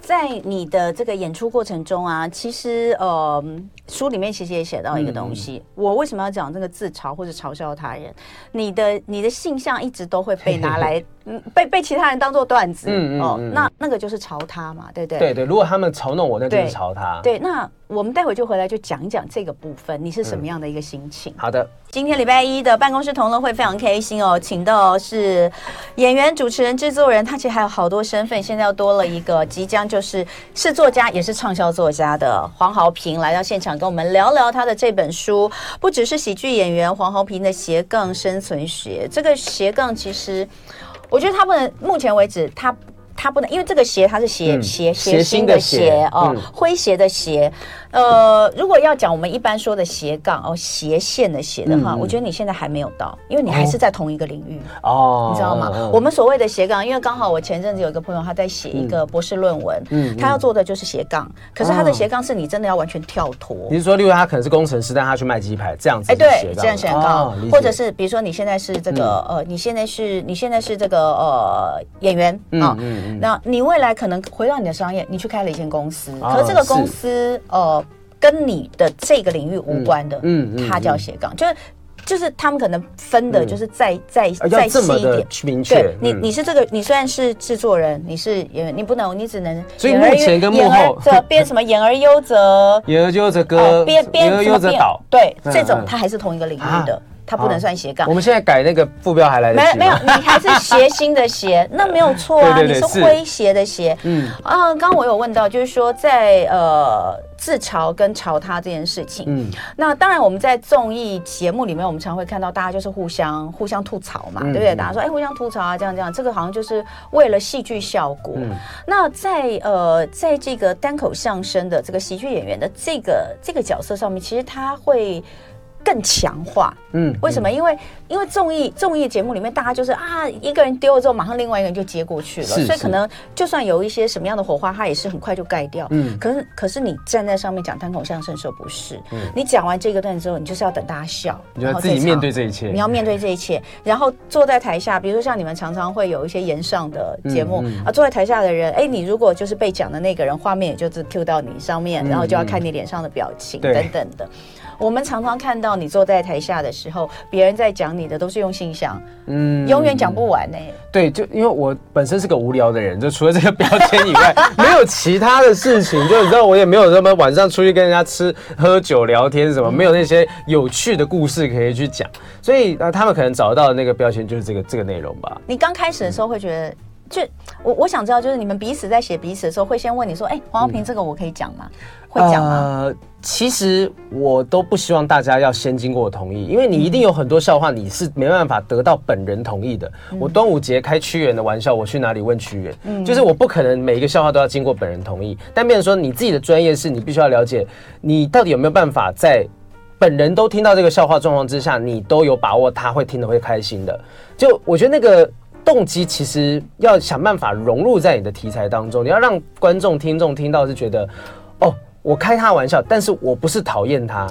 在你的这个演出过程中啊，其实呃，书里面其实也写到一个东西。嗯、我为什么要讲这个自嘲或者嘲笑他人？你的你的性向一直都会被拿来，嗯，被被其他人当做段子，嗯哦，嗯嗯那那个就是嘲他嘛，对不对？对对，如果他们嘲弄我，那就是嘲他。对，那我们待会就回来就讲一讲这个部分，你是什么样的一个心情？嗯、好的。今天礼拜一的办公室同乐会非常开心哦，请到是演员、主持人、制作人，他其实还有好多身份，现在又多了一个，即将就是是作家，也是畅销作家的黄豪平来到现场跟我们聊聊他的这本书。不只是喜剧演员黄豪平的斜杠生存学，这个斜杠其实我觉得他不能，目前为止他。他不能，因为这个斜它是斜斜斜心的斜哦，诙谐的谐。呃，如果要讲我们一般说的斜杠哦，斜线的斜的话，我觉得你现在还没有到，因为你还是在同一个领域哦，你知道吗？我们所谓的斜杠，因为刚好我前阵子有一个朋友他在写一个博士论文，嗯，他要做的就是斜杠，可是他的斜杠是你真的要完全跳脱。你是说，例如他可能是工程师，但他去卖鸡排这样子？哎，对，这样斜杠，或者是比如说你现在是这个呃，你现在是你现在是这个呃演员啊。那你未来可能回到你的商业，你去开了一间公司，可是这个公司呃跟你的这个领域无关的，嗯，它叫斜杠，就是就是他们可能分的就是再再再细一点，明确。对，你你是这个，你虽然是制作人，你是演员，你不能，你只能。所以目前跟幕后这 编什么演而优则，演而优则歌，编编而优则导，对，这种它还是同一个领域的。它不能算斜杠。我们现在改那个副标还来得及吗？没没有，你还是斜心的斜，那没有错啊。你是诙谐的谐。嗯啊，刚刚我有问到，就是说在呃自嘲跟嘲他这件事情。嗯，那当然我们在综艺节目里面，我们常会看到大家就是互相互相吐槽嘛，对不对？大家说哎，互相吐槽啊，这样这样，这个好像就是为了戏剧效果。那在呃在这个单口相声的这个喜剧演员的这个这个角色上面，其实他会。更强化，嗯，为什么？因为因为综艺综艺节目里面，大家就是啊，一个人丢了之后，马上另外一个人就接过去了，所以可能就算有一些什么样的火花，它也是很快就盖掉。嗯，可是可是你站在上面讲单口相声的时候不是，嗯。你讲完这个段子之后，你就是要等大家笑，你要自己面对这一切，你要面对这一切，然后坐在台下，比如说像你们常常会有一些演上的节目啊，坐在台下的人，哎，你如果就是被讲的那个人，画面也就是 cue 到你上面，然后就要看你脸上的表情等等的。我们常常看到你坐在台下的时候，别人在讲你的都是用心想，嗯，永远讲不完呢、欸。对，就因为我本身是个无聊的人，就除了这个标签以外，没有其他的事情。就你知道，我也没有什么晚上出去跟人家吃喝酒聊天什么，没有那些有趣的故事可以去讲。所以啊，他们可能找到的那个标签就是这个这个内容吧。你刚开始的时候会觉得，就我我想知道，就是你们彼此在写彼此的时候，会先问你说，哎，黄耀平，这个我可以讲吗？会讲吗？呃，其实我都不希望大家要先经过我同意，因为你一定有很多笑话你是没办法得到本人同意的。嗯、我端午节开屈原的玩笑，我去哪里问屈原？嗯，就是我不可能每一个笑话都要经过本人同意。但变成说你自己的专业是你必须要了解，你到底有没有办法在本人都听到这个笑话状况之下，你都有把握他会听得会开心的。就我觉得那个动机其实要想办法融入在你的题材当中，你要让观众听众听到是觉得哦。我开他玩笑，但是我不是讨厌他。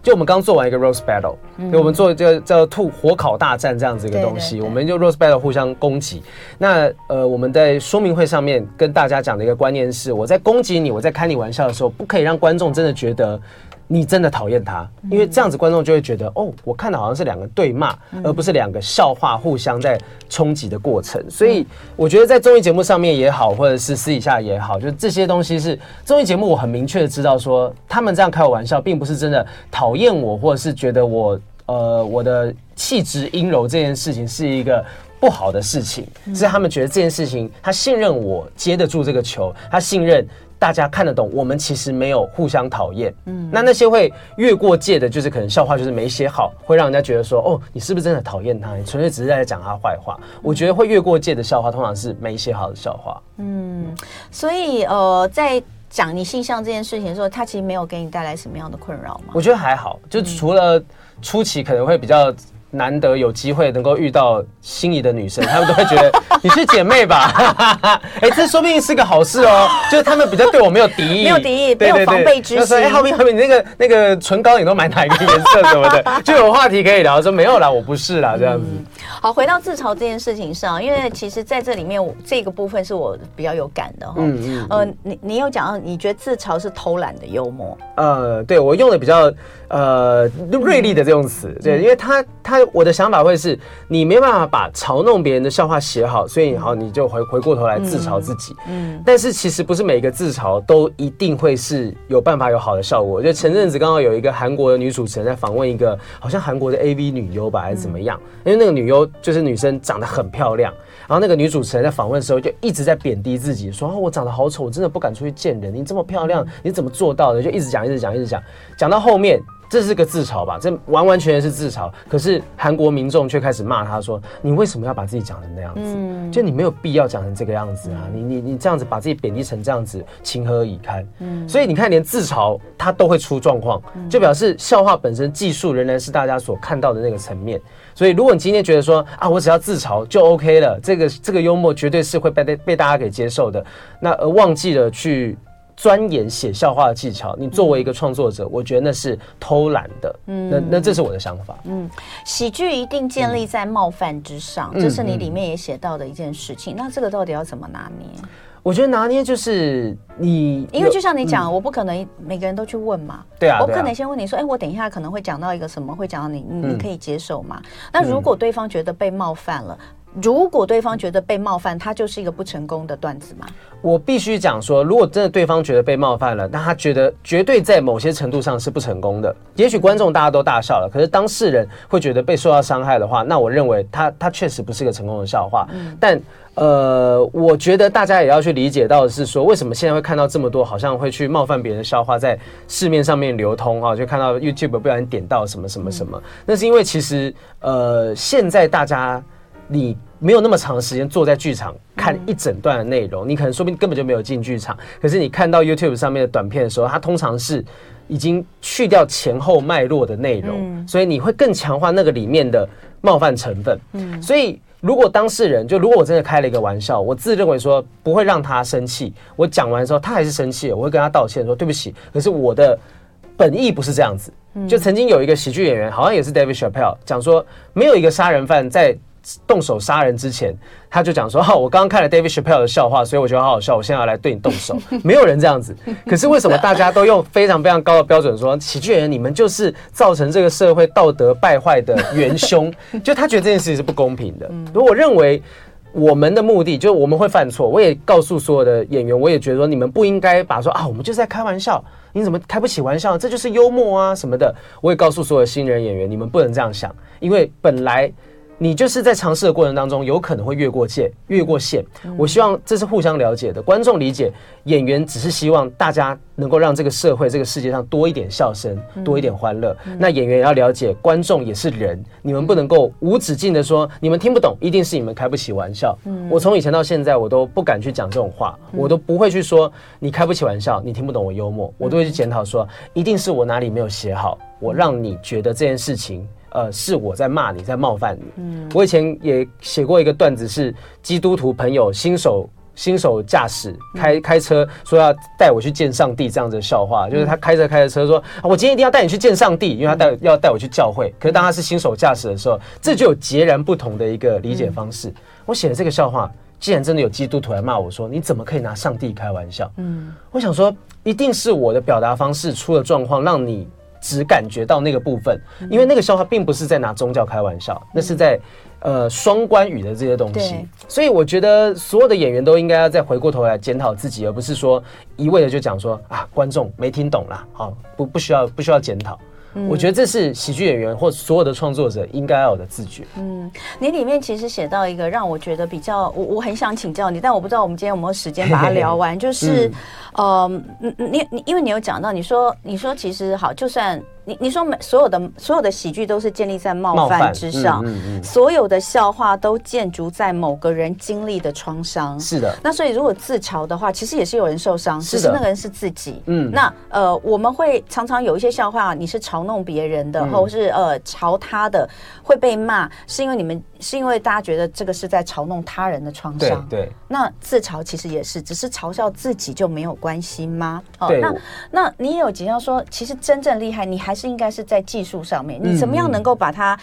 就我们刚做完一个 roast battle，嗯，就我们做这个叫兔火烤大战这样子一个东西，我们就 roast battle 互相攻击。那呃，我们在说明会上面跟大家讲的一个观念是，我在攻击你，我在开你玩笑的时候，不可以让观众真的觉得。你真的讨厌他，因为这样子观众就会觉得，哦，我看的好像是两个对骂，而不是两个笑话互相在冲击的过程。所以我觉得在综艺节目上面也好，或者是私底下也好，就这些东西是综艺节目，我很明确的知道说，他们这样开我玩笑，并不是真的讨厌我，或者是觉得我呃我的气质阴柔这件事情是一个不好的事情，是他们觉得这件事情他信任我接得住这个球，他信任。大家看得懂，我们其实没有互相讨厌。嗯，那那些会越过界的，就是可能笑话就是没写好，会让人家觉得说，哦，你是不是真的讨厌他？你纯粹只是在讲他坏话。我觉得会越过界的笑话，通常是没写好的笑话。嗯，所以呃，在讲你性向这件事情的时候，他其实没有给你带来什么样的困扰吗？我觉得还好，就除了初期可能会比较。难得有机会能够遇到心仪的女生，他们都会觉得你是姐妹吧？哎、欸，这说不定是个好事哦。就是他们比较对我没有敌意，没有敌意，没有防备之心。哎，浩平，浩平，你那个那个唇膏你都买哪一个颜色什么的，就有话题可以聊。说没有啦，我不是啦，这样子。嗯、好，回到自嘲这件事情上，因为其实在这里面我，这个部分是我比较有感的哈。嗯嗯。呃，你你有讲到，你觉得自嘲是偷懒的幽默？呃，对我用的比较呃锐利的这种词，对，因为他他。我的想法会是，你没办法把嘲弄别人的笑话写好，所以好你就回回过头来自嘲自己。嗯，但是其实不是每个自嘲都一定会是有办法有好的效果。就前阵子刚好有一个韩国的女主持人在访问一个好像韩国的 AV 女优吧，还是怎么样？因为那个女优就是女生长得很漂亮，然后那个女主持人在访问的时候就一直在贬低自己，说哦，我长得好丑，我真的不敢出去见人。你这么漂亮，你怎么做到的？就一直讲，一直讲，一直讲，讲到后面。这是个自嘲吧？这完完全全是自嘲。可是韩国民众却开始骂他说：“你为什么要把自己讲成那样子？嗯、就你没有必要讲成这个样子啊！你你你这样子把自己贬低成这样子，情何以堪？”嗯、所以你看，连自嘲他都会出状况，就表示笑话本身技术仍然是大家所看到的那个层面。所以，如果你今天觉得说啊，我只要自嘲就 OK 了，这个这个幽默绝对是会被被大家给接受的，那而忘记了去。钻研写笑话的技巧，你作为一个创作者，嗯、我觉得那是偷懒的。嗯，那那这是我的想法。嗯，喜剧一定建立在冒犯之上，嗯、这是你里面也写到的一件事情。嗯、那这个到底要怎么拿捏？我觉得拿捏就是你，因为就像你讲，嗯、我不可能每个人都去问嘛。对啊，我不可能先问你说，哎、欸，我等一下可能会讲到一个什么，会讲到你，你可以接受吗？嗯、那如果对方觉得被冒犯了？如果对方觉得被冒犯，他就是一个不成功的段子吗？我必须讲说，如果真的对方觉得被冒犯了，那他觉得绝对在某些程度上是不成功的。也许观众大家都大笑了，可是当事人会觉得被受到伤害的话，那我认为他他确实不是个成功的笑话。嗯、但呃，我觉得大家也要去理解到的是说，为什么现在会看到这么多好像会去冒犯别人的笑话在市面上面流通啊？就看到 YouTube 不小心点到什么什么什么，嗯、那是因为其实呃，现在大家。你没有那么长时间坐在剧场看一整段的内容，你可能说不定根本就没有进剧场。可是你看到 YouTube 上面的短片的时候，它通常是已经去掉前后脉络的内容，所以你会更强化那个里面的冒犯成分。嗯，所以。如果当事人就如果我真的开了一个玩笑，我自认为说不会让他生气，我讲完之后他还是生气，我会跟他道歉说对不起。可是我的本意不是这样子。就曾经有一个喜剧演员，好像也是 David Chappelle 讲说，没有一个杀人犯在。动手杀人之前，他就讲说：“哈，我刚刚看了 David Chappelle 的笑话，所以我觉得好好笑。我现在要来对你动手。”没有人这样子。可是为什么大家都用非常非常高的标准说喜剧演员你们就是造成这个社会道德败坏的元凶？就他觉得这件事情是不公平的。如果认为我们的目的就是我们会犯错，我也告诉所有的演员，我也觉得说你们不应该把说啊，我们就是在开玩笑，你怎么开不起玩笑？这就是幽默啊什么的。我也告诉所有新人演员，你们不能这样想，因为本来。你就是在尝试的过程当中，有可能会越过界、越过线。我希望这是互相了解的，观众理解，演员只是希望大家能够让这个社会、这个世界上多一点笑声，多一点欢乐。那演员也要了解，观众也是人，你们不能够无止境的说你们听不懂，一定是你们开不起玩笑。我从以前到现在，我都不敢去讲这种话，我都不会去说你开不起玩笑，你听不懂我幽默，我都会去检讨说，一定是我哪里没有写好，我让你觉得这件事情。呃，是我在骂你，在冒犯你。嗯，我以前也写过一个段子，是基督徒朋友新手新手驾驶开开车，说要带我去见上帝这样子的笑话，就是他开着开着车说，我今天一定要带你去见上帝，因为他带要带我去教会。可是当他是新手驾驶的时候，这就有截然不同的一个理解方式。我写的这个笑话，既然真的有基督徒来骂我说，你怎么可以拿上帝开玩笑？嗯，我想说，一定是我的表达方式出了状况，让你。只感觉到那个部分，因为那个笑话并不是在拿宗教开玩笑，那是在呃双关语的这些东西。所以我觉得所有的演员都应该要再回过头来检讨自己，而不是说一味的就讲说啊观众没听懂啦，好，不不需要不需要检讨。我觉得这是喜剧演员或所有的创作者应该要有的自觉。嗯，你里面其实写到一个让我觉得比较，我我很想请教你，但我不知道我们今天有没有时间把它聊完。就是，呃，你你你，因为你有讲到，你说你说其实好，就算。你你说每所有的所有的喜剧都是建立在冒犯之上，嗯嗯嗯、所有的笑话都建筑在某个人经历的创伤。是的。那所以如果自嘲的话，其实也是有人受伤，只是那个人是自己。嗯。那呃，我们会常常有一些笑话，你是嘲弄别人的，或是呃嘲他的，会被骂，是因为你们是因为大家觉得这个是在嘲弄他人的创伤。对。对。那自嘲其实也是，只是嘲笑自己就没有关系吗？哦。那那你也有几样说，其实真正厉害，你还是应该是在技术上面，你怎么样能够把它，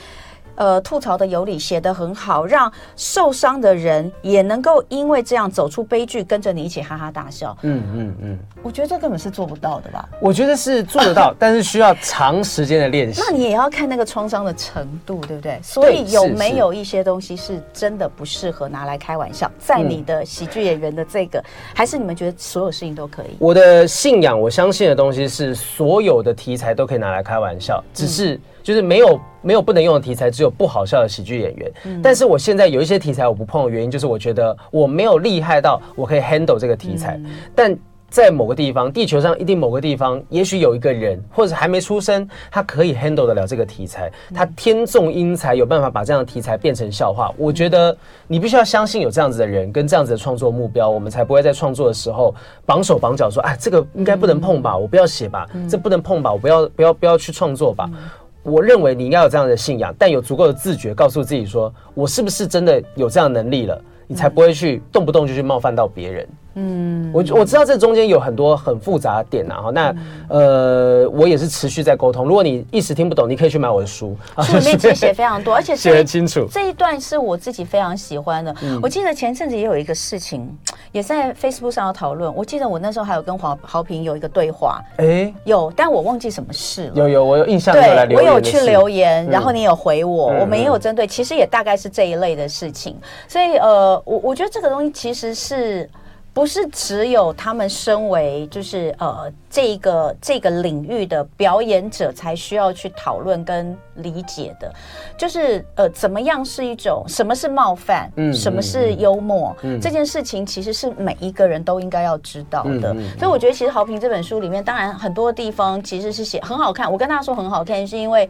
呃，吐槽的有理，写得很好，让受伤的人也能够因为这样走出悲剧，跟着你一起哈哈大笑。嗯嗯嗯，我觉得这根本是做不到的吧？我觉得是做得到，但是需要长时间的练习。那你也要看那个创伤的程度，对不对？所以有没有一些东西是真的不适合拿来开玩笑？在你的喜剧演员的这个，还是你们觉得所有事情都可以？我的信仰，我相信的东西是所有的题材都可以拿来开玩笑，只是。就是没有没有不能用的题材，只有不好笑的喜剧演员。嗯、但是我现在有一些题材我不碰的原因，就是我觉得我没有厉害到我可以 handle 这个题材。嗯、但在某个地方，地球上一定某个地方，也许有一个人，或者还没出生，他可以 handle 得了这个题材。他天纵英才，有办法把这样的题材变成笑话。我觉得你必须要相信有这样子的人跟这样子的创作目标，我们才不会在创作的时候绑手绑脚说，哎，这个应该不能碰吧，我不要写吧，这不能碰吧，我不要不要不要去创作吧。我认为你应该有这样的信仰，但有足够的自觉，告诉自己说，我是不是真的有这样的能力了，你才不会去动不动就去冒犯到别人。嗯，我我知道这中间有很多很复杂的点啊，哈，那呃，我也是持续在沟通。如果你一时听不懂，你可以去买我的书，书里面其实写非常多，而且写的清楚。这一段是我自己非常喜欢的。我记得前阵子也有一个事情，也在 Facebook 上要讨论。我记得我那时候还有跟黄豪平有一个对话，哎，有，但我忘记什么事了。有有，我有印象。对，我有去留言，然后你有回我，我们也有针对，其实也大概是这一类的事情。所以呃，我我觉得这个东西其实是。不是只有他们身为就是呃这个这个领域的表演者才需要去讨论跟理解的，就是呃怎么样是一种什么是冒犯，嗯，什么是幽默，嗯，这件事情其实是每一个人都应该要知道的。嗯，所以我觉得其实豪平这本书里面，当然很多地方其实是写很好看。我跟大家说很好看，是因为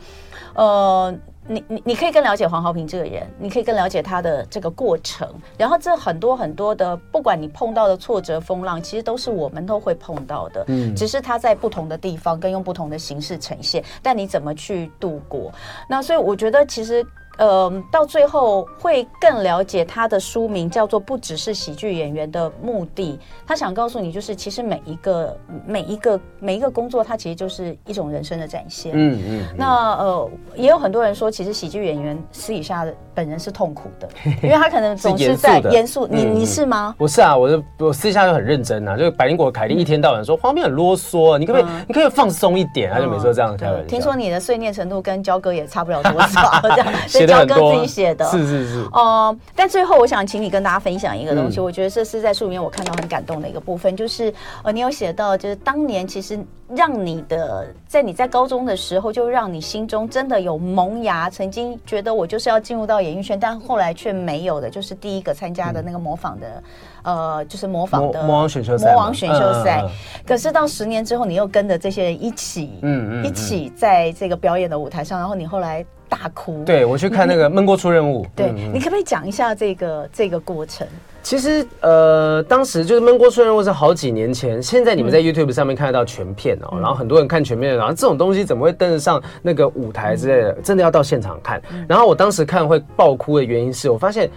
呃。你你你可以更了解黄豪平这个人，你可以更了解他的这个过程，然后这很多很多的，不管你碰到的挫折风浪，其实都是我们都会碰到的，嗯，只是他在不同的地方跟用不同的形式呈现，但你怎么去度过？那所以我觉得其实。呃，到最后会更了解他的书名叫做《不只是喜剧演员的目的》，他想告诉你，就是其实每一个每一个每一个工作，它其实就是一种人生的展现。嗯嗯。那呃，也有很多人说，其实喜剧演员私底下的本人是痛苦的，因为他可能总是在严肃。你你是吗？不是啊，我就我私底下就很认真啊，就百灵果凯莉一天到晚说黄斌很啰嗦，你可不可以你可以放松一点？他就每次都这样开玩笑。听说你的碎念程度跟焦哥也差不了多少，这样。焦哥自己写的，是是是。哦、呃，但最后我想请你跟大家分享一个东西，嗯、我觉得这是在书里面我看到很感动的一个部分，就是呃，你有写到，就是当年其实让你的在你在高中的时候，就让你心中真的有萌芽，曾经觉得我就是要进入到演艺圈，但后来却没有的，就是第一个参加的那个模仿的，嗯、呃，就是模仿的魔王选秀赛，模王选秀赛。可是到十年之后，你又跟着这些人一起，嗯嗯，一起在这个表演的舞台上，然后你后来。大哭，对，我去看那个闷锅出任务。对，你可不可以讲一下这个这个过程？其实，呃，当时就是闷锅出任务是好几年前，现在你们在 YouTube 上面看得到全片哦，然后很多人看全片，然后这种东西怎么会登得上那个舞台之类的？真的要到现场看。然后我当时看会爆哭的原因是我发现。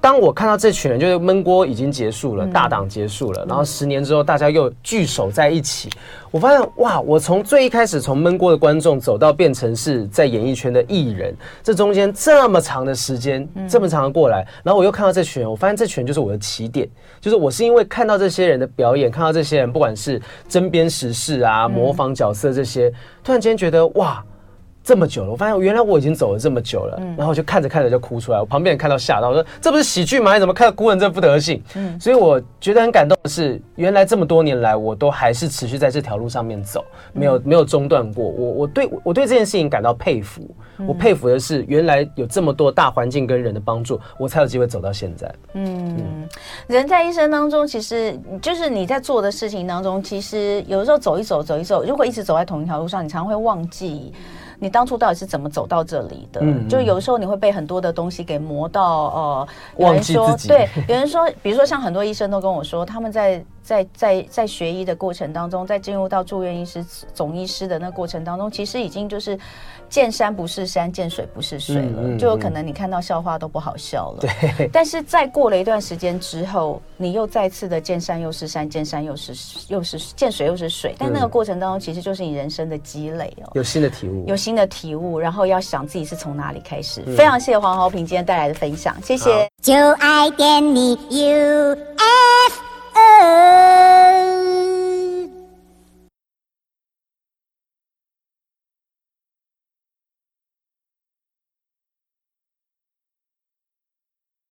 当我看到这群人，就是闷锅已经结束了，大档结束了，然后十年之后大家又聚首在一起，我发现哇，我从最一开始从闷锅的观众走到变成是在演艺圈的艺人，这中间这么长的时间，这么长的过来，然后我又看到这群人，我发现这群人就是我的起点，就是我是因为看到这些人的表演，看到这些人不管是针砭时事啊、模仿角色这些，突然间觉得哇。这么久了，我发现原来我已经走了这么久了，嗯、然后我就看着看着就哭出来。我旁边人看到吓到，我说：“这不是喜剧吗？你怎么看到哭成这副德性？”嗯，所以我觉得很感动的是，原来这么多年来，我都还是持续在这条路上面走，没有没有中断过。我我对我对这件事情感到佩服。我佩服的是，原来有这么多大环境跟人的帮助，我才有机会走到现在。嗯，嗯，人在一生当中，其实就是你在做的事情当中，其实有的时候走一走，走一走，如果一直走在同一条路上，你常常会忘记。你当初到底是怎么走到这里的？嗯，就有时候你会被很多的东西给磨到，呃，有人说，对，有人说，比如说像很多医生都跟我说，他们在在在在学医的过程当中，在进入到住院医师、总医师的那过程当中，其实已经就是。见山不是山，见水不是水了，嗯嗯、就有可能你看到笑话都不好笑了。对。但是再过了一段时间之后，你又再次的见山又是山，见山又是又是见水又是水。但那个过程当中，其实就是你人生的积累哦。有新的体悟。有新的体悟，然后要想自己是从哪里开始。嗯、非常谢谢黄豪平今天带来的分享，谢谢。就爱点你 UFO。